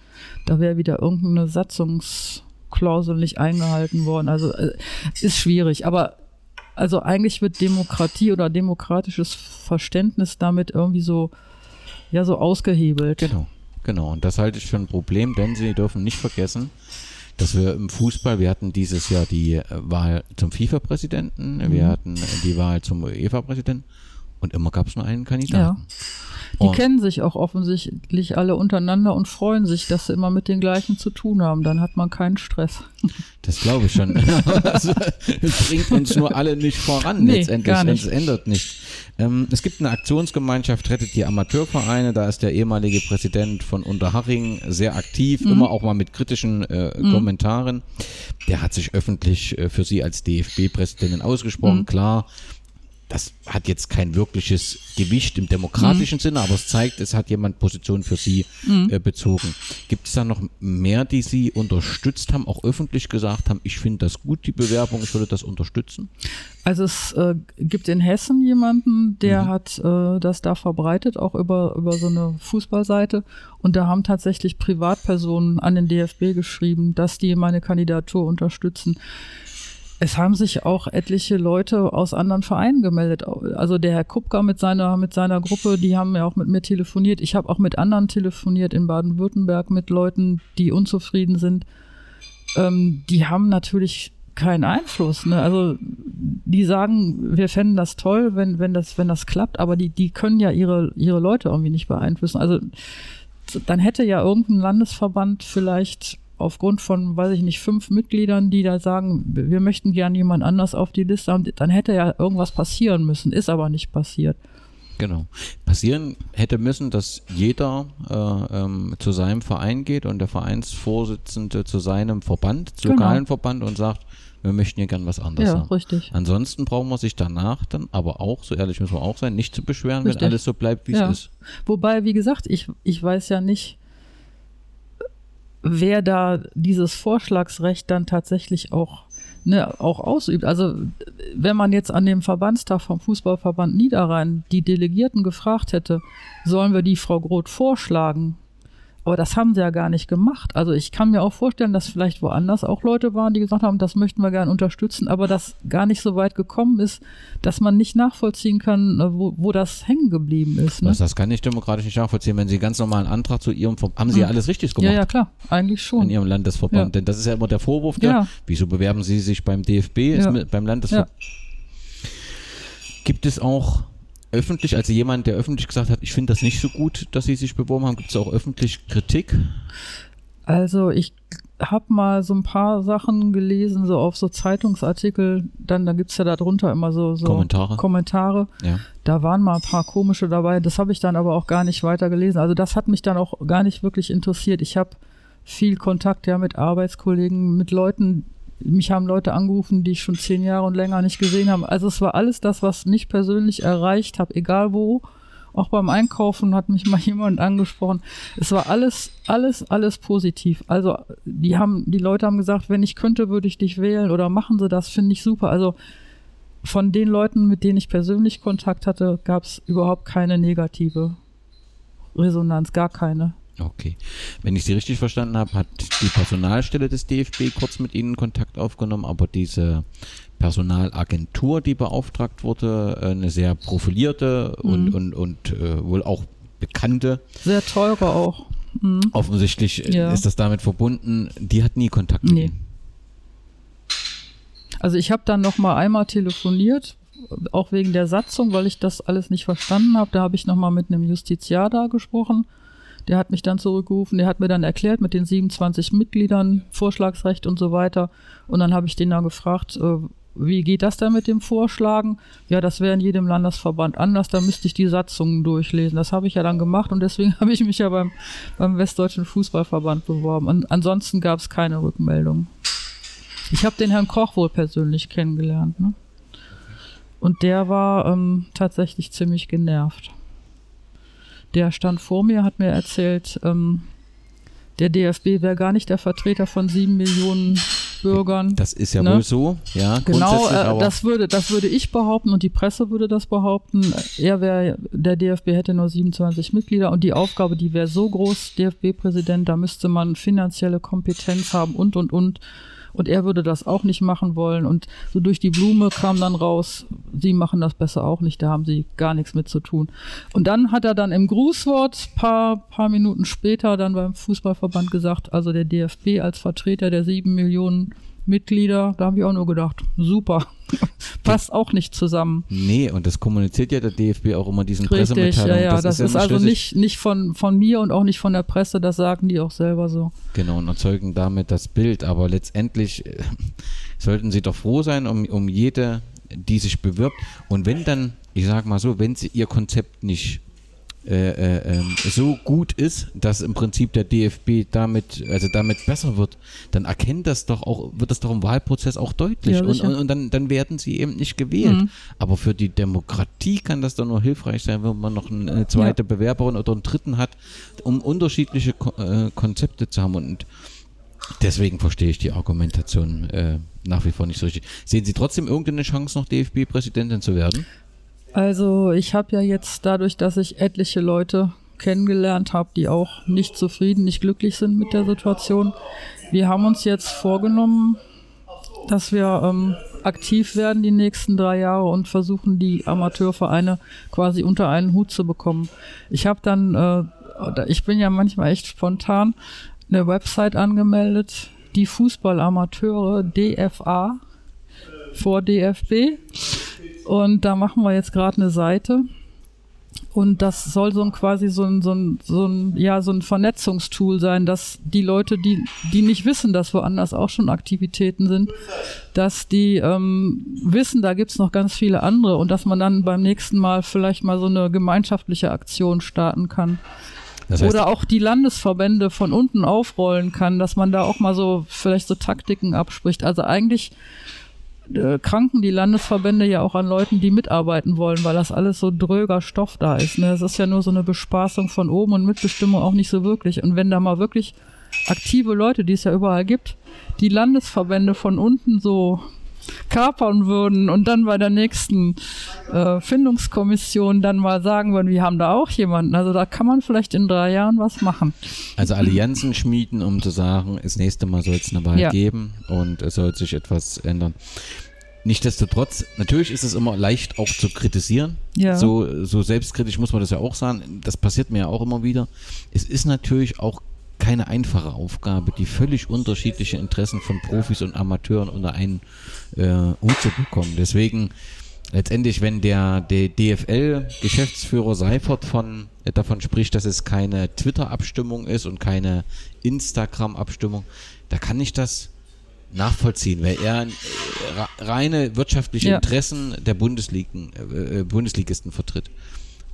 da wäre wieder irgendeine Satzungsklausel nicht eingehalten worden. Also äh, ist schwierig. Aber also eigentlich wird Demokratie oder demokratisches Verständnis damit irgendwie so ja so ausgehebelt. Genau. Genau, und das halte ich für ein Problem, denn Sie dürfen nicht vergessen, dass wir im Fußball, wir hatten dieses Jahr die äh, Wahl zum FIFA-Präsidenten, wir Mhm. hatten die Wahl zum UEFA-Präsidenten und immer gab es nur einen Ja. Kandidaten. Die Und- kennen sich auch offensichtlich alle untereinander und freuen sich, dass sie immer mit den gleichen zu tun haben. Dann hat man keinen Stress. Das glaube ich schon. *laughs* Also, Es bringt uns nur alle nicht voran Nee, letztendlich. gar nicht. Es ändert nicht. Ähm, es gibt eine Aktionsgemeinschaft Rettet die Amateurvereine. Da ist der ehemalige Präsident von Unterhaching sehr aktiv, Mhm. immer auch mal mit kritischen äh, Kommentaren. Der hat sich öffentlich äh, für sie als DFB-Präsidentin ausgesprochen. Mhm. Klar, das hat jetzt kein wirkliches Gewicht im demokratischen Mhm. Sinne, aber es zeigt, es hat jemand Position für sie äh, bezogen. Gibt es da noch mehr, die Sie unterstützt haben, auch öffentlich gesagt haben, ich finde das gut, die Bewerbung, ich würde das unterstützen? Also es äh, gibt in Hessen jemanden, der hat äh, das da verbreitet, auch über, über so eine Fußballseite. Und da haben tatsächlich Privatpersonen an den DFB geschrieben, dass die meine Kandidatur unterstützen. Es haben sich auch etliche Leute aus anderen Vereinen gemeldet. Also der Herr Kupka mit seiner, mit seiner Gruppe, die haben ja auch mit mir telefoniert. Ich habe auch mit anderen telefoniert in Baden-Württemberg mit Leuten, die unzufrieden sind. Ähm, die haben natürlich keinen Einfluss. Ne? Also die sagen, wir fänden das toll, wenn, wenn, das, wenn das klappt, aber die, die können ja ihre, ihre Leute irgendwie nicht beeinflussen. Also dann hätte ja irgendein Landesverband vielleicht aufgrund von, weiß ich nicht, fünf Mitgliedern, die da sagen, wir möchten gern jemand anders auf die Liste haben, dann hätte ja irgendwas passieren müssen, ist aber nicht passiert. Genau. Passieren hätte müssen, dass jeder äh, ähm, zu seinem Verein geht und der Vereinsvorsitzende zu seinem Verband, zu Genau. lokalen Verband und sagt, wir möchten hier gern was anderes Ja, haben. richtig. Ansonsten brauchen wir sich danach dann aber auch, so ehrlich müssen wir auch sein, nicht zu beschweren, Richtig. wenn alles so bleibt, wie Ja. es ist. Wobei, wie gesagt, ich, ich weiß ja nicht, wer da dieses Vorschlagsrecht dann tatsächlich auch, ne, auch ausübt. Also wenn man jetzt an dem Verbandstag vom Fußballverband Niederrhein die Delegierten gefragt hätte, sollen wir die Frau Groth vorschlagen? Aber das haben sie ja gar nicht gemacht. Also ich kann mir auch vorstellen, dass vielleicht woanders auch Leute waren, die gesagt haben, das möchten wir gerne unterstützen, aber das gar nicht so weit gekommen ist, dass man nicht nachvollziehen kann, äh, wo, wo das hängen geblieben ist. Ne? Das, das kann ich demokratisch nicht nachvollziehen. Wenn Sie ganz normalen Antrag zu Ihrem Verband, haben Sie ja alles richtig Hm. Ja, gemacht. ja, klar, eigentlich in schon. Ihrem Landesverband. Ja. Denn das ist ja immer der Vorwurf, der, Ja. wieso bewerben Sie sich beim DFB, Ja. mit, beim Landesverband. Gibt es auch öffentlich, also jemand, der öffentlich gesagt hat, ich finde das nicht so gut, dass Sie sich beworben haben, gibt es auch öffentlich Kritik? Also ich habe mal so ein paar Sachen gelesen, so auf so Zeitungsartikel, dann da gibt's ja darunter immer so, so Kommentare. Kommentare. Ja. Da waren mal ein paar komische dabei, das habe ich dann aber auch gar nicht weiter gelesen. Also das hat mich dann auch gar nicht wirklich interessiert. Ich habe viel Kontakt ja mit Arbeitskollegen, mit Leuten, mich haben Leute angerufen, die ich schon zehn Jahre und länger nicht gesehen habe. Also es war alles das, was mich persönlich erreicht hat, egal wo. Auch beim Einkaufen hat mich mal *laughs* jemand angesprochen. Es war alles, alles, alles positiv. Also die haben, die Leute haben gesagt, wenn ich könnte, würde ich dich wählen oder machen sie das, finde ich super. Also von den Leuten, mit denen ich persönlich Kontakt hatte, gab es überhaupt keine negative Resonanz, gar keine. Okay. Wenn ich Sie richtig verstanden habe, hat die Personalstelle des DFB kurz mit Ihnen Kontakt aufgenommen, aber diese Personalagentur, die beauftragt wurde, äh, eine sehr profilierte und, Mhm. und, und äh, wohl auch bekannte, Sehr teure auch. Mhm. offensichtlich äh, Ja. ist das damit verbunden, die hat nie Kontakt mit Nee. Ihnen. Also ich habe dann noch mal einmal telefoniert, auch wegen der Satzung, weil ich das alles nicht verstanden habe. Da habe ich noch mal mit einem Justiziar da gesprochen. Der hat mich dann zurückgerufen, der hat mir dann erklärt mit den 27 Mitgliedern, Vorschlagsrecht und so weiter. Und dann habe ich den da gefragt, äh, wie geht das denn mit dem Vorschlagen? Ja, das wäre in jedem Landesverband anders, da müsste ich die Satzungen durchlesen. Das habe ich ja dann gemacht und deswegen *laughs* habe ich mich ja beim, beim Westdeutschen Fußballverband beworben. Und ansonsten gab es keine Rückmeldung. Ich habe den Herrn Koch wohl persönlich kennengelernt. Ne? Und der war ähm, tatsächlich ziemlich genervt. Der stand vor mir, hat mir erzählt, ähm, der DFB wäre gar nicht der Vertreter von sieben Millionen Bürgern. Das ist ja Ne? wohl so, ja, Genau, äh, das würde, das würde ich behaupten und die Presse würde das behaupten. Er wäre, der DFB hätte nur 27 Mitglieder und die Aufgabe, die wäre so groß, DFB-Präsident, da müsste man finanzielle Kompetenz haben und und und. Und er würde das auch nicht machen wollen. Und so durch die Blume kam dann raus, sie machen das besser auch nicht, da haben sie gar nichts mit zu tun. Und dann hat er dann im Grußwort paar, paar Minuten später dann beim Fußballverband gesagt, also der DFB als Vertreter der sieben Millionen Mitglieder, da haben wir auch nur gedacht, super. *laughs* Passt auch nicht zusammen. Nee, und das kommuniziert ja der DFB auch immer diesen Richtig, Pressemitteilungen. ja, ja. Das, Das, ist, immer also nicht, nicht von, von mir und auch nicht von der Presse, das sagen die auch selber so. Genau, und erzeugen damit das Bild. Aber letztendlich äh, sollten sie doch froh sein um, um jede, die sich bewirbt. Und wenn dann, ich sag mal so, wenn sie ihr Konzept nicht äh, äh, ähm, so gut ist, dass im Prinzip der DFB damit, also damit besser wird, dann erkennt das doch auch, wird das doch im Wahlprozess auch deutlich. Ja, und, und, und dann, dann werden sie eben nicht gewählt. Mhm. Aber für die Demokratie kann das doch nur hilfreich sein, wenn man noch eine, zweite Bewerberin oder einen dritten hat, um unterschiedliche Ko äh, Konzepte zu haben. Und deswegen verstehe ich die Argumentation äh, nach wie vor nicht so richtig. Sehen Sie trotzdem irgendeine Chance, noch DFB-Präsidentin zu werden? Also ich habe ja jetzt dadurch, dass ich etliche Leute kennengelernt habe, die auch nicht zufrieden, nicht glücklich sind mit der Situation. Wir haben uns jetzt vorgenommen, dass wir ähm, aktiv werden die nächsten drei Jahre und versuchen, die Amateurvereine quasi unter einen Hut zu bekommen. Ich habe dann, äh, ich bin ja manchmal echt spontan, eine Website angemeldet, die Fußballamateure DFA vor DFB. Und da machen wir jetzt gerade eine Seite. Und das soll so ein quasi so ein, so ein, so ein, ja, so ein Vernetzungstool sein, dass die Leute, die, die nicht wissen, dass woanders auch schon Aktivitäten sind, dass die ähm, wissen, da gibt's noch ganz viele andere und dass man dann beim nächsten Mal vielleicht mal so eine gemeinschaftliche Aktion starten kann. Das heißt, Oder auch die Landesverbände von unten aufrollen kann, dass man da auch mal so vielleicht so Taktiken abspricht. Also eigentlich äh, kranken die Landesverbände ja auch an Leuten, die mitarbeiten wollen, weil das alles so dröger Stoff da ist. Ne? Es ist ja nur so eine Bespaßung von oben und Mitbestimmung auch nicht so wirklich. Und wenn da mal wirklich aktive Leute, die es ja überall gibt, die Landesverbände von unten so kapern würden und dann bei der nächsten äh, Findungskommission dann mal sagen würden, wir haben da auch jemanden. Also da kann man vielleicht in drei Jahren was machen. also Allianzen schmieden, um zu sagen, das nächste Mal soll es eine Wahl Ja. geben und es soll sich etwas ändern. Nichtsdestotrotz, natürlich ist es immer leicht auch zu kritisieren. Ja. So, so selbstkritisch muss man das ja auch sagen. Das passiert mir ja auch immer wieder. Es ist natürlich auch keine einfache Aufgabe, die völlig unterschiedliche Interessen von Profis und Amateuren unter einen äh, Hut zu bekommen. Deswegen letztendlich, wenn der, der DFL-Geschäftsführer Seifert von, äh, davon spricht, dass es keine Twitter-Abstimmung ist und keine Instagram-Abstimmung, da kann ich das nachvollziehen, weil er äh, reine wirtschaftliche Ja. Interessen der Bundesligen, äh, äh, Bundesligisten vertritt.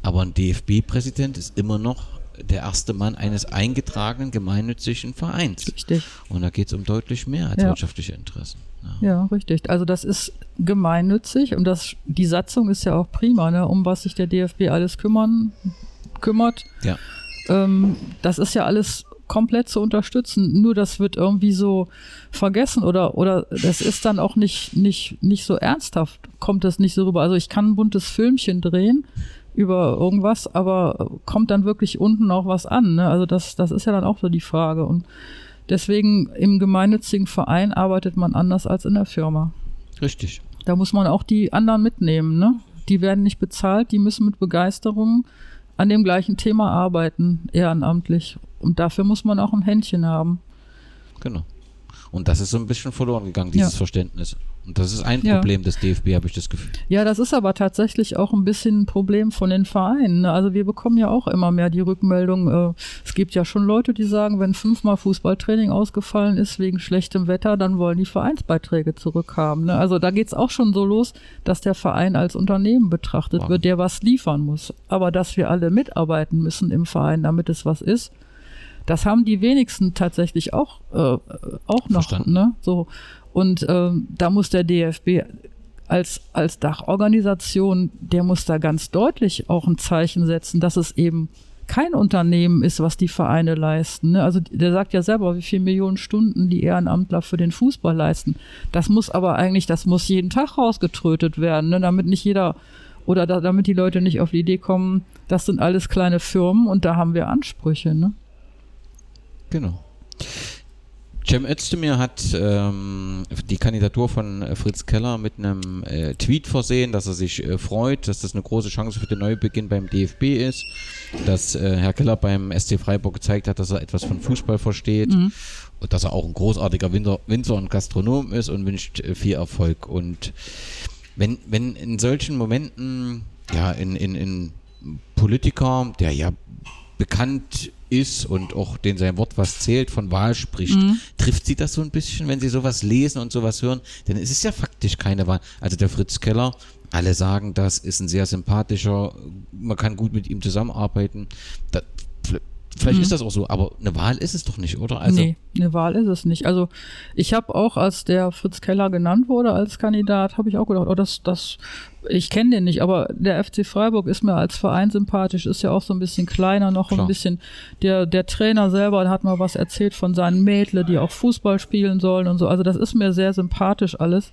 Aber ein DFB-Präsident ist immer noch der erste Mann eines eingetragenen gemeinnützigen Vereins. Richtig. Und da geht es um deutlich mehr als Ja. wirtschaftliche Interessen. Ja. Ja, richtig. Also das ist gemeinnützig und das, die Satzung ist ja auch prima, ne? um was sich der DFB alles kümmern, kümmert. Ja. Ähm, das ist ja alles komplett zu unterstützen. Nur das wird irgendwie so vergessen oder, oder das ist dann auch nicht, nicht, nicht so ernsthaft, kommt das nicht so rüber. Also ich kann ein buntes Filmchen drehen über irgendwas, aber kommt dann wirklich unten auch was an? Ne? Also das, das ist ja dann auch so die Frage. Und deswegen im gemeinnützigen Verein arbeitet man anders als in der Firma. Richtig. Da muss man auch die anderen mitnehmen. Ne? Die werden nicht bezahlt, die müssen mit Begeisterung an dem gleichen Thema arbeiten, ehrenamtlich. Und dafür muss man auch ein Händchen haben. Genau. Und das ist so ein bisschen verloren gegangen, dieses Ja. Verständnis. Und das ist ein Ja. Problem des DFB, habe ich das Gefühl. Ja, das ist aber tatsächlich auch ein bisschen ein Problem von den Vereinen. ne? Also wir bekommen ja auch immer mehr die Rückmeldung. Äh, es gibt ja schon Leute, die sagen, wenn fünfmal Fußballtraining ausgefallen ist wegen schlechtem Wetter, dann wollen die Vereinsbeiträge zurückhaben. Ne? Also da geht's auch schon so los, dass der Verein als Unternehmen betrachtet Wow. wird, der was liefern muss. Aber dass wir alle mitarbeiten müssen im Verein, damit es was ist, das haben die wenigsten tatsächlich auch, äh, auch noch. Verstanden. Ne? So. Und ähm, da muss der DFB als, als Dachorganisation, der muss da ganz deutlich auch ein Zeichen setzen, dass es eben kein Unternehmen ist, was die Vereine leisten. Ne? Also der sagt ja selber, wie viele Millionen Stunden die Ehrenamtler für den Fußball leisten. Das muss aber eigentlich, das muss jeden Tag rausgetrötet werden, ne? damit nicht jeder oder da, damit die Leute nicht auf die Idee kommen, das sind alles kleine Firmen und da haben wir Ansprüche. Ne? Genau. Cem Özdemir hat ähm, die Kandidatur von äh, Fritz Keller mit einem äh, Tweet versehen, dass er sich äh, freut, dass das eine große Chance für den Neubeginn beim DFB ist, dass äh, Herr Keller beim SC Freiburg gezeigt hat, dass er etwas von Fußball versteht mhm. und dass er auch ein großartiger Winter, Winzer und Gastronom ist und wünscht äh, viel Erfolg. Und wenn, wenn in solchen Momenten, ja, in, in, in Politiker, der ja bekannt ist und auch den sein Wort was zählt, von Wahl spricht. Mhm. Trifft Sie das so ein bisschen, wenn Sie sowas lesen und sowas hören? Denn es ist ja faktisch keine Wahl. Also der Fritz Keller, alle sagen das, ist ein sehr sympathischer, man kann gut mit ihm zusammenarbeiten. Da, Vielleicht mhm. ist das auch so, aber eine Wahl ist es doch nicht, oder? Also nee, eine Wahl ist es nicht. Also ich habe auch, als der Fritz Keller genannt wurde als Kandidat, habe ich auch gedacht, oh, das, das, ich kenne den nicht, aber der FC Freiburg ist mir als Verein sympathisch, ist ja auch so ein bisschen kleiner noch, Klar. ein bisschen, der, der Trainer selber hat mal was erzählt von seinen Mädle, die auch Fußball spielen sollen und so. Also das ist mir sehr sympathisch alles.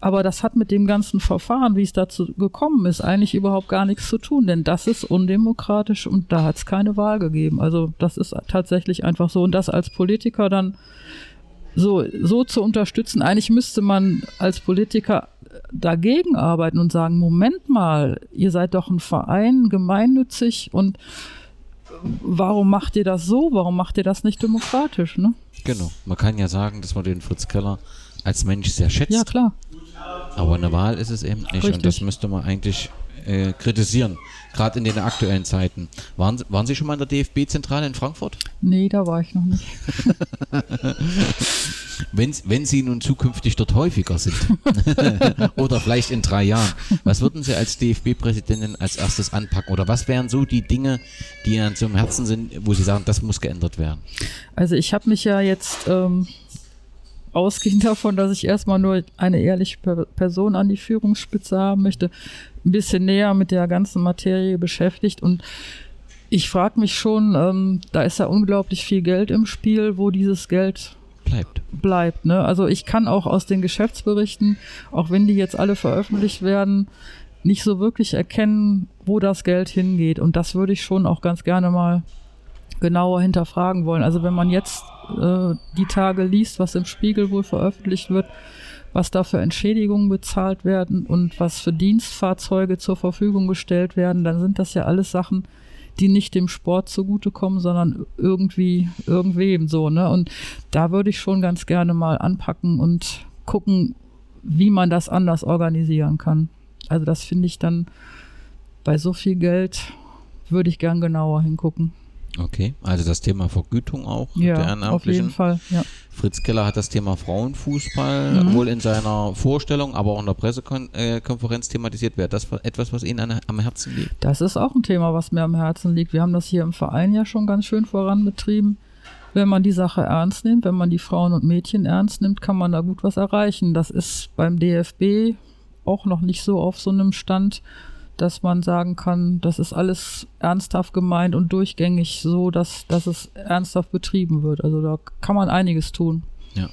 Aber das hat mit dem ganzen Verfahren, wie es dazu gekommen ist, eigentlich überhaupt gar nichts zu tun, denn das ist undemokratisch und da hat es keine Wahl gegeben. Also das ist tatsächlich einfach so. Und das als Politiker dann so, so zu unterstützen, eigentlich müsste man als Politiker dagegen arbeiten und sagen, Moment mal, ihr seid doch ein Verein, gemeinnützig und warum macht ihr das so? Warum macht ihr das nicht demokratisch? Ne? Genau. Man kann ja sagen, dass man den Fritz Keller als Mensch sehr schätzt. Ja, klar. Aber eine Wahl ist es eben nicht. Richtig. Und das müsste man eigentlich äh, kritisieren, gerade in den aktuellen Zeiten. Waren, waren Sie schon mal in der DFB-Zentrale in Frankfurt? Nee, da war ich noch nicht. *laughs* wenn, wenn Sie nun zukünftig dort häufiger sind *laughs* oder vielleicht in drei Jahren, was würden Sie als DFB-Präsidentin als erstes anpacken? Oder was wären so die Dinge, die Ihnen zum Herzen sind, wo Sie sagen, das muss geändert werden? Also ich habe mich ja jetzt ähm, ausgehend davon, dass ich erstmal nur eine ehrliche Person an die Führungsspitze haben möchte, ein bisschen näher mit der ganzen Materie beschäftigt und ich frage mich schon, ähm, da ist ja unglaublich viel Geld im Spiel, wo dieses Geld bleibt. Bleibt. Ne? Also ich kann auch aus den Geschäftsberichten, auch wenn die jetzt alle veröffentlicht werden, nicht so wirklich erkennen, wo das Geld hingeht. Und das würde ich schon auch ganz gerne mal genauer hinterfragen wollen. Also wenn man jetzt äh, die Tage liest, was im Spiegel wohl veröffentlicht wird, was da für Entschädigungen bezahlt werden und was für Dienstfahrzeuge zur Verfügung gestellt werden, dann sind das ja alles Sachen, die nicht dem Sport zugutekommen, sondern irgendwie irgendwem so, ne? Und da würde ich schon ganz gerne mal anpacken und gucken, wie man das anders organisieren kann. Also das finde ich dann bei so viel Geld würde ich gern genauer hingucken. Okay, also das Thema Vergütung auch ja, der Ehrenamtlichen. Auf jeden Fall, ja. Fritz Keller hat das Thema Frauenfußball mhm. wohl in seiner Vorstellung, aber auch in der Pressekonferenz thematisiert. Wäre das etwas, was Ihnen am Herzen liegt? Das ist auch ein Thema, was mir am Herzen liegt. Wir haben das hier im Verein ja schon ganz schön voranbetrieben. Wenn man die Sache ernst nimmt, wenn man die Frauen und Mädchen ernst nimmt, kann man da gut was erreichen. Das ist beim DFB auch noch nicht so auf so einem Stand, dass man sagen kann, das ist alles ernsthaft gemeint und durchgängig so, dass, dass es ernsthaft betrieben wird. Also da kann man einiges tun. Ja.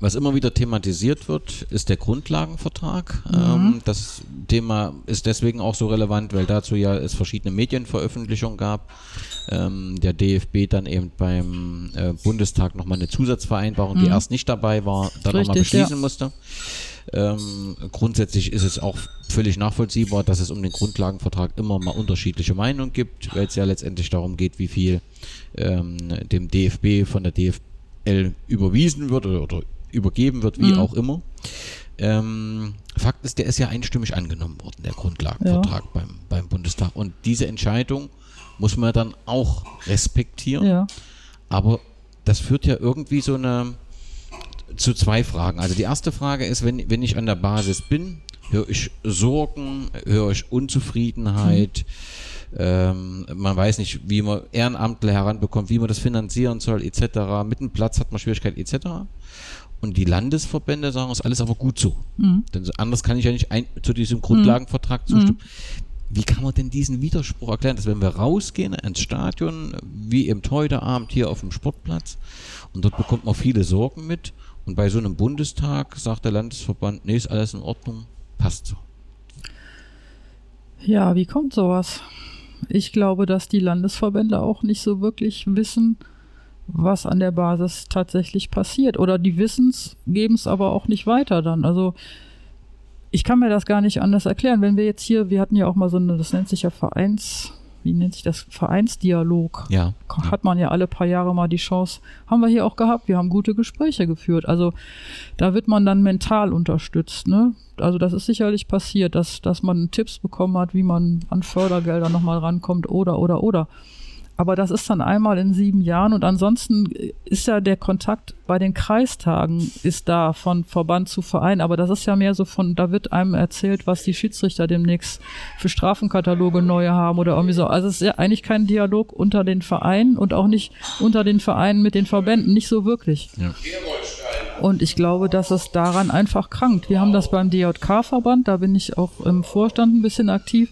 Was immer wieder thematisiert wird, ist der Grundlagenvertrag. Mhm. Ähm, das Thema ist deswegen auch so relevant, weil dazu ja es verschiedene Medienveröffentlichungen gab. Ähm, der DFB dann eben beim äh, Bundestag nochmal eine Zusatzvereinbarung, mhm. die erst nicht dabei war, dann nochmal beschließen ja. musste. Ähm, grundsätzlich ist es auch völlig nachvollziehbar, dass es um den Grundlagenvertrag immer mal unterschiedliche Meinungen gibt, weil es ja letztendlich darum geht, wie viel dem DFB von der DFL überwiesen wird oder, oder übergeben wird, wie mhm. auch immer. Ähm, Fakt ist, der ist ja einstimmig angenommen worden, der Grundlagenvertrag ja. beim, beim Bundestag. Und diese Entscheidung muss man dann auch respektieren. Ja. Aber das führt ja irgendwie so eine zu zwei Fragen. Also die erste Frage ist, wenn, wenn ich an der Basis bin, höre ich Sorgen, höre ich Unzufriedenheit. Mhm. Ähm, man weiß nicht, wie man Ehrenamtler heranbekommt, wie man das finanzieren soll, etc. Mit dem Platz hat man Schwierigkeiten, etc. Und die Landesverbände sagen, es ist alles aber gut so. Mhm. Denn anders kann ich ja nicht ein, zu diesem Grundlagenvertrag mhm. zustimmen. Wie kann man denn diesen Widerspruch erklären, dass wenn wir rausgehen ins Stadion, wie eben heute Abend hier auf dem Sportplatz, und dort bekommt man viele Sorgen mit, und bei so einem Bundestag sagt der Landesverband, nee, ist alles in Ordnung, passt so. Ja, wie kommt sowas? Ich glaube, dass die Landesverbände auch nicht so wirklich wissen, was an der Basis tatsächlich passiert. Oder die Wissens geben es aber auch nicht weiter dann. Also ich kann mir das gar nicht anders erklären. Wenn wir jetzt hier, wir hatten ja auch mal so eine, das nennt sich ja Vereins, wie nennt sich das, Vereinsdialog. Ja. Hat man ja alle paar Jahre mal die Chance. Haben wir hier auch gehabt. Wir haben gute Gespräche geführt. Also da wird man dann mental unterstützt. Ne? Also das ist sicherlich passiert, dass, dass man Tipps bekommen hat, wie man an Fördergelder nochmal rankommt oder, oder, oder. Aber das ist dann einmal in sieben Jahren und ansonsten ist ja der Kontakt bei den Kreistagen ist da von Verband zu Verein. Aber das ist ja mehr so von, da wird einem erzählt, was die Schiedsrichter demnächst für Strafenkataloge neue haben oder irgendwie so. Also es ist ja eigentlich kein Dialog unter den Vereinen und auch nicht unter den Vereinen mit den Verbänden, nicht so wirklich. Ja. Und ich glaube, dass es daran einfach krankt. Wir haben das beim DJK-Verband, da bin ich auch im Vorstand ein bisschen aktiv.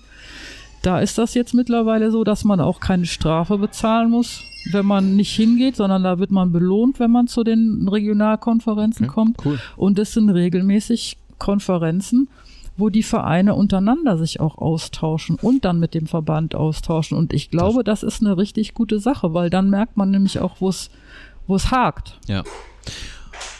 Da ist das jetzt mittlerweile so, dass man auch keine Strafe bezahlen muss, wenn man nicht hingeht, sondern da wird man belohnt, wenn man zu den Regionalkonferenzen okay, kommt. Cool. Und es sind regelmäßig Konferenzen, wo die Vereine untereinander sich auch austauschen und dann mit dem Verband austauschen. Und ich glaube, das ist eine richtig gute Sache, weil dann merkt man nämlich auch, wo es wo es hakt. Ja.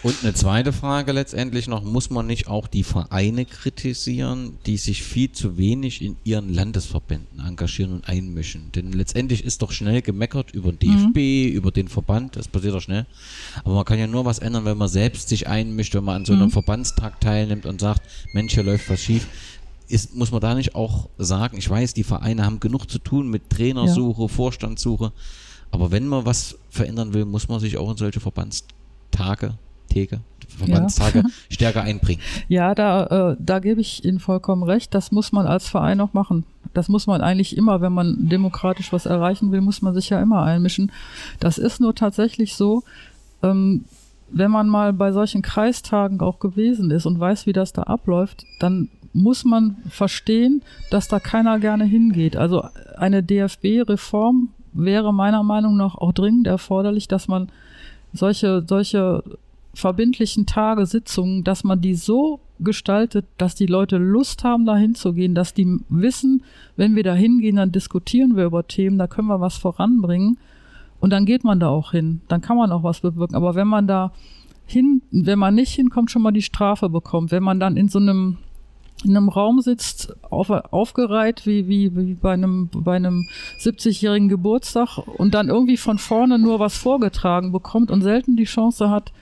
Und eine zweite Frage letztendlich noch, muss man nicht auch die Vereine kritisieren, die sich viel zu wenig in ihren Landesverbänden engagieren und einmischen? Denn letztendlich ist doch schnell gemeckert über den DFB, mhm. über den Verband, das passiert doch schnell. Aber man kann ja nur was ändern, wenn man selbst sich einmischt, wenn man an so einem mhm. Verbandstag teilnimmt und sagt, Mensch, hier läuft was schief. Ist, muss man da nicht auch sagen, ich weiß, die Vereine haben genug zu tun mit Trainersuche, ja. Vorstandssuche, aber wenn man was verändern will, muss man sich auch in solche Verbandstage Theke, Verbandstage ja. *laughs* stärker einbringen. Ja, da, äh, da gebe ich Ihnen vollkommen recht. Das muss man als Verein auch machen. Das muss man eigentlich immer, wenn man demokratisch was erreichen will, muss man sich ja immer einmischen. Das ist nur tatsächlich so, ähm, wenn man mal bei solchen Kreistagen auch gewesen ist und weiß, wie das da abläuft, dann muss man verstehen, dass da keiner gerne hingeht. Also eine DFB-Reform wäre meiner Meinung nach auch dringend erforderlich, dass man solche, solche verbindlichen Tage, Sitzungen, dass man die so gestaltet, dass die Leute Lust haben, da hinzugehen, dass die wissen, wenn wir da hingehen, dann diskutieren wir über Themen, da können wir was voranbringen und dann geht man da auch hin. Dann kann man auch was bewirken. Aber wenn man da hin, wenn man nicht hinkommt, schon mal die Strafe bekommt, wenn man dann in so einem in einem Raum sitzt, auf, aufgereiht wie, wie, wie bei einem, bei einem 70-jährigen Geburtstag und dann irgendwie von vorne nur was vorgetragen bekommt und selten die Chance hat,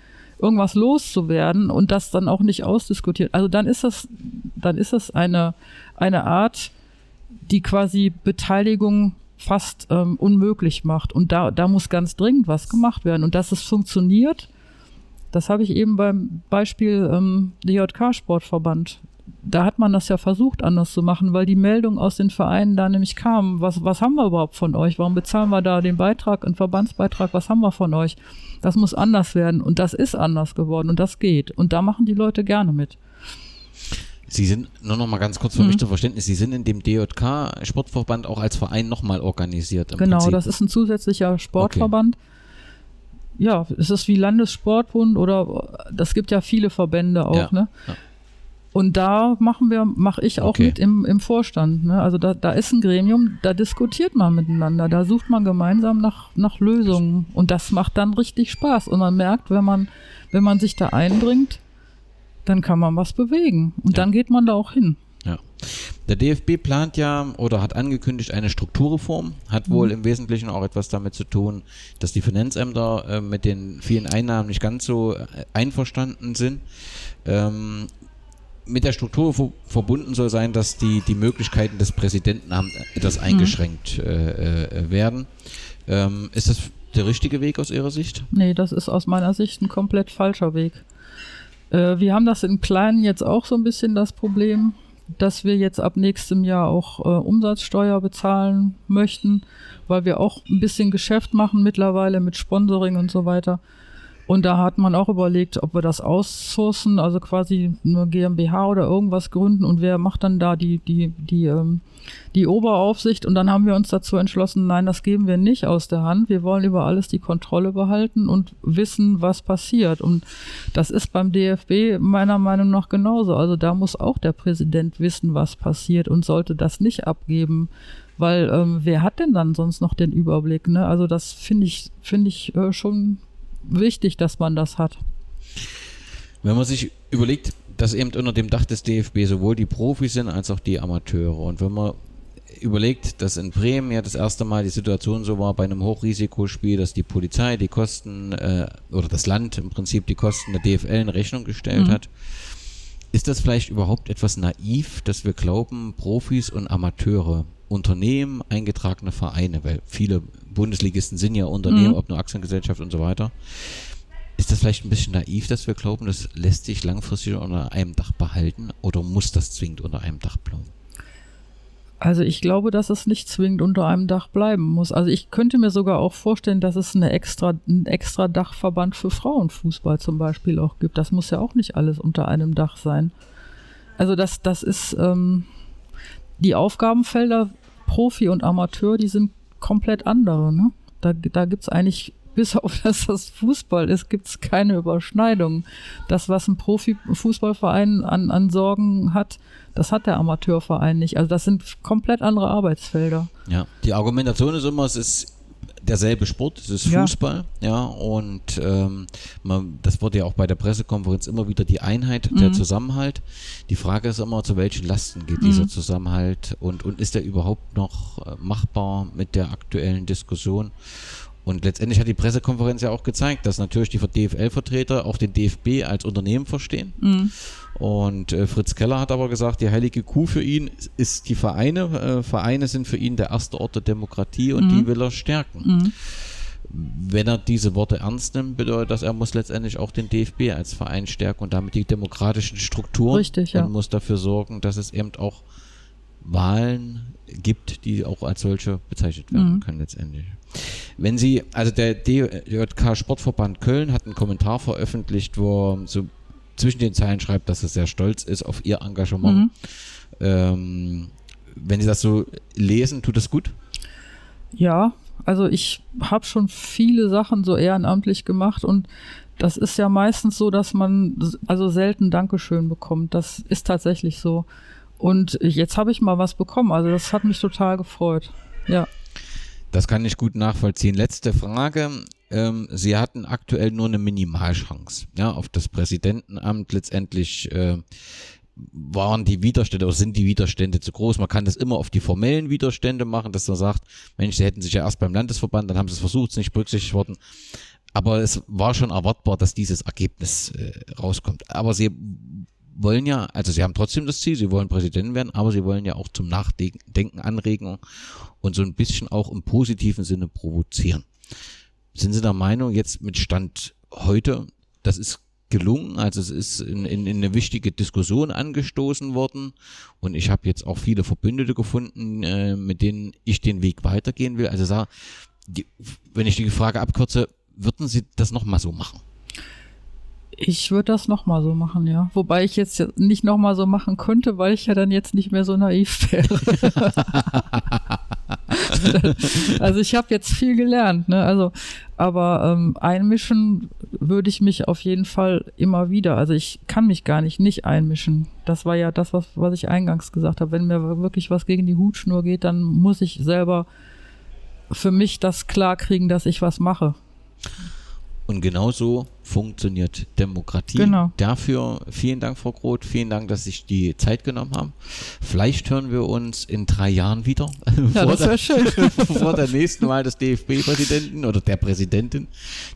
irgendwas loszuwerden und das dann auch nicht ausdiskutiert. Also dann ist das, dann ist das eine, eine Art, die quasi Beteiligung fast ähm, unmöglich macht. Und da, da muss ganz dringend was gemacht werden. Und dass es funktioniert, das habe ich eben beim Beispiel ähm, DJK-Sportverband da hat man das ja versucht anders zu machen, weil die Meldung aus den Vereinen da nämlich kam, was, was haben wir überhaupt von euch? Warum bezahlen wir da den Beitrag, einen Verbandsbeitrag, was haben wir von euch? Das muss anders werden und das ist anders geworden und das geht und da machen die Leute gerne mit. Sie sind, nur noch mal ganz kurz für mhm. mich zum Verständnis, Sie sind in dem DJK Sportverband auch als Verein nochmal organisiert. genau, Prinzip. das ist ein zusätzlicher Sportverband. Okay. Ja, es ist wie Landessportbund oder das gibt ja viele Verbände auch, ja. ne? Ja. Und da machen wir, mache ich auch okay. mit im, im Vorstand. Ne? Also da, da ist ein Gremium, da diskutiert man miteinander, da sucht man gemeinsam nach, nach Lösungen. Und das macht dann richtig Spaß. Und man merkt, wenn man, wenn man sich da einbringt, dann kann man was bewegen. Und ja. dann geht man da auch hin. Ja. Der DFB plant ja oder hat angekündigt eine Strukturreform, hat wohl mhm. im Wesentlichen auch etwas damit zu tun, dass die Finanzämter äh, mit den vielen Einnahmen nicht ganz so äh, einverstanden sind. Ähm, mit der Struktur verbunden soll sein, dass die, die Möglichkeiten des Präsidenten haben, etwas mhm. eingeschränkt äh, äh, werden. Ähm, ist das der richtige Weg aus Ihrer Sicht? Nee, das ist aus meiner Sicht ein komplett falscher Weg. Äh, wir haben das in Kleinen jetzt auch so ein bisschen das Problem, dass wir jetzt ab nächstem Jahr auch äh, Umsatzsteuer bezahlen möchten, weil wir auch ein bisschen Geschäft machen mittlerweile mit Sponsoring und so weiter. Und da hat man auch überlegt, ob wir das aussourcen, also quasi nur GmbH oder irgendwas gründen und wer macht dann da die, die, die, ähm, die Oberaufsicht. Und dann haben wir uns dazu entschlossen, nein, das geben wir nicht aus der Hand. Wir wollen über alles die Kontrolle behalten und wissen, was passiert. Und das ist beim DFB meiner Meinung nach genauso. Also da muss auch der Präsident wissen, was passiert und sollte das nicht abgeben Weil ähm, wer hat denn dann sonst noch den Überblick? Ne? Also das finde ich, finde ich äh, schon wichtig, dass man das hat. Wenn man sich überlegt, dass eben unter dem Dach des DFB sowohl die Profis sind als auch die Amateure. Und wenn man überlegt, dass in Bremen ja das erste Mal die Situation so war bei einem Hochrisikospiel, dass die Polizei die Kosten äh, oder das Land im Prinzip die Kosten der DFL in Rechnung gestellt mhm. hat. Ist das vielleicht überhaupt etwas naiv, dass wir glauben, Profis und Amateure, Unternehmen, eingetragene Vereine, weil viele Bundesligisten sind ja Unternehmen, mhm. ob nur Aktiengesellschaft und so weiter, ist das vielleicht ein bisschen naiv, dass wir glauben, das lässt sich langfristig unter einem Dach behalten oder muss das zwingend unter einem Dach bleiben? Also ich glaube, dass es nicht zwingend unter einem Dach bleiben muss. Also ich könnte mir sogar auch vorstellen, dass es eine extra, einen extra Dachverband für Frauenfußball zum Beispiel auch gibt. Das muss ja auch nicht alles unter einem Dach sein. Also das, das ist ähm, die Aufgabenfelder Profi und Amateur, die sind komplett andere. Ne? Da, da gibt es eigentlich bis auf *laughs* dass das Fußball ist, gibt es keine Überschneidung. Das, was ein Profifußballverein an, an Sorgen hat, das hat der Amateurverein nicht. Also das sind komplett andere Arbeitsfelder. Ja, die Argumentation ist immer, es ist derselbe Sport, es ist Fußball, ja, ja und ähm, man, das wurde ja auch bei der Pressekonferenz immer wieder die Einheit, mhm. der Zusammenhalt. Die Frage ist immer, zu welchen Lasten geht mhm. dieser Zusammenhalt und, und ist der überhaupt noch äh, machbar mit der aktuellen Diskussion? Und letztendlich hat die Pressekonferenz ja auch gezeigt, dass natürlich die DFL-Vertreter auch den DFB als Unternehmen verstehen. Mhm. Und äh, Fritz Keller hat aber gesagt, die heilige Kuh für ihn ist die Vereine. Äh, Vereine sind für ihn der erste Ort der Demokratie und mhm. die will er stärken. Mhm. Wenn er diese Worte ernst nimmt, bedeutet das, er muss letztendlich auch den DFB als Verein stärken und damit die demokratischen Strukturen Richtig, ja. und muss dafür sorgen, dass es eben auch Wahlen gibt, die auch als solche bezeichnet werden mhm. können letztendlich. Wenn Sie, also der DJK Sportverband Köln hat einen Kommentar veröffentlicht, wo er so zwischen den Zeilen schreibt, dass er sehr stolz ist auf Ihr Engagement. Mhm. Ähm, wenn Sie das so lesen, tut das gut? Ja, also ich habe schon viele Sachen so ehrenamtlich gemacht und das ist ja meistens so, dass man also selten Dankeschön bekommt. Das ist tatsächlich so. Und jetzt habe ich mal was bekommen. Also das hat mich total gefreut. Ja. Das kann ich gut nachvollziehen. Letzte Frage. Ähm, Sie hatten aktuell nur eine Minimalchance ja, auf das Präsidentenamt. Letztendlich äh, waren die Widerstände oder sind die Widerstände zu groß. Man kann das immer auf die formellen Widerstände machen, dass man sagt, Mensch, sie hätten sich ja erst beim Landesverband, dann haben sie es versucht, es ist nicht berücksichtigt worden. Aber es war schon erwartbar, dass dieses Ergebnis äh, rauskommt. Aber sie wollen ja, also sie haben trotzdem das Ziel, sie wollen Präsident werden, aber sie wollen ja auch zum Nachdenken anregen und so ein bisschen auch im positiven Sinne provozieren. Sind Sie der Meinung, jetzt mit Stand heute, das ist gelungen, also es ist in, in, in eine wichtige Diskussion angestoßen worden und ich habe jetzt auch viele Verbündete gefunden, äh, mit denen ich den Weg weitergehen will. Also sag, die, wenn ich die Frage abkürze, würden Sie das nochmal so machen? Ich würde das nochmal so machen, ja. Wobei ich jetzt nicht nochmal so machen könnte, weil ich ja dann jetzt nicht mehr so naiv wäre. *laughs* also ich habe jetzt viel gelernt, ne? Also, aber ähm, einmischen würde ich mich auf jeden Fall immer wieder. Also ich kann mich gar nicht nicht einmischen. Das war ja das, was, was ich eingangs gesagt habe. Wenn mir wirklich was gegen die Hutschnur geht, dann muss ich selber für mich das klar kriegen, dass ich was mache. Und genauso funktioniert Demokratie. Genau. Dafür vielen Dank, Frau Groth. Vielen Dank, dass Sie sich die Zeit genommen haben. Vielleicht hören wir uns in drei Jahren wieder. Ja, das wäre schön. *laughs* vor der nächsten Wahl des DFB-Präsidenten oder der Präsidentin.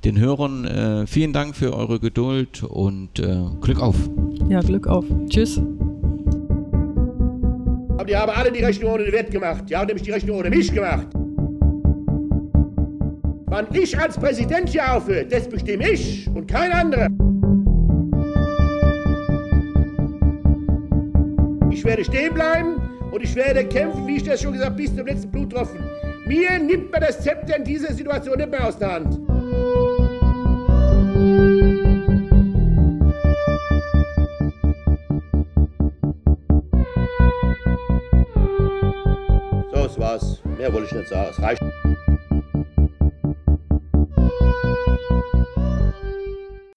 Den Hörern äh, vielen Dank für eure Geduld und äh, Glück auf. Ja, Glück auf. Tschüss. Aber die haben alle die Rechnung ohne den Wert gemacht. Die haben nämlich die Rechnung ohne mich gemacht. Wann ich als Präsident hier aufhöre, das bestimme ich und kein anderer. Ich werde stehen bleiben und ich werde kämpfen, wie ich das schon gesagt habe, bis zum letzten Bluttropfen. Mir nimmt man das Zepter in dieser Situation nicht mehr aus der Hand. So, das war's. Mehr wollte ich nicht sagen. Es reicht.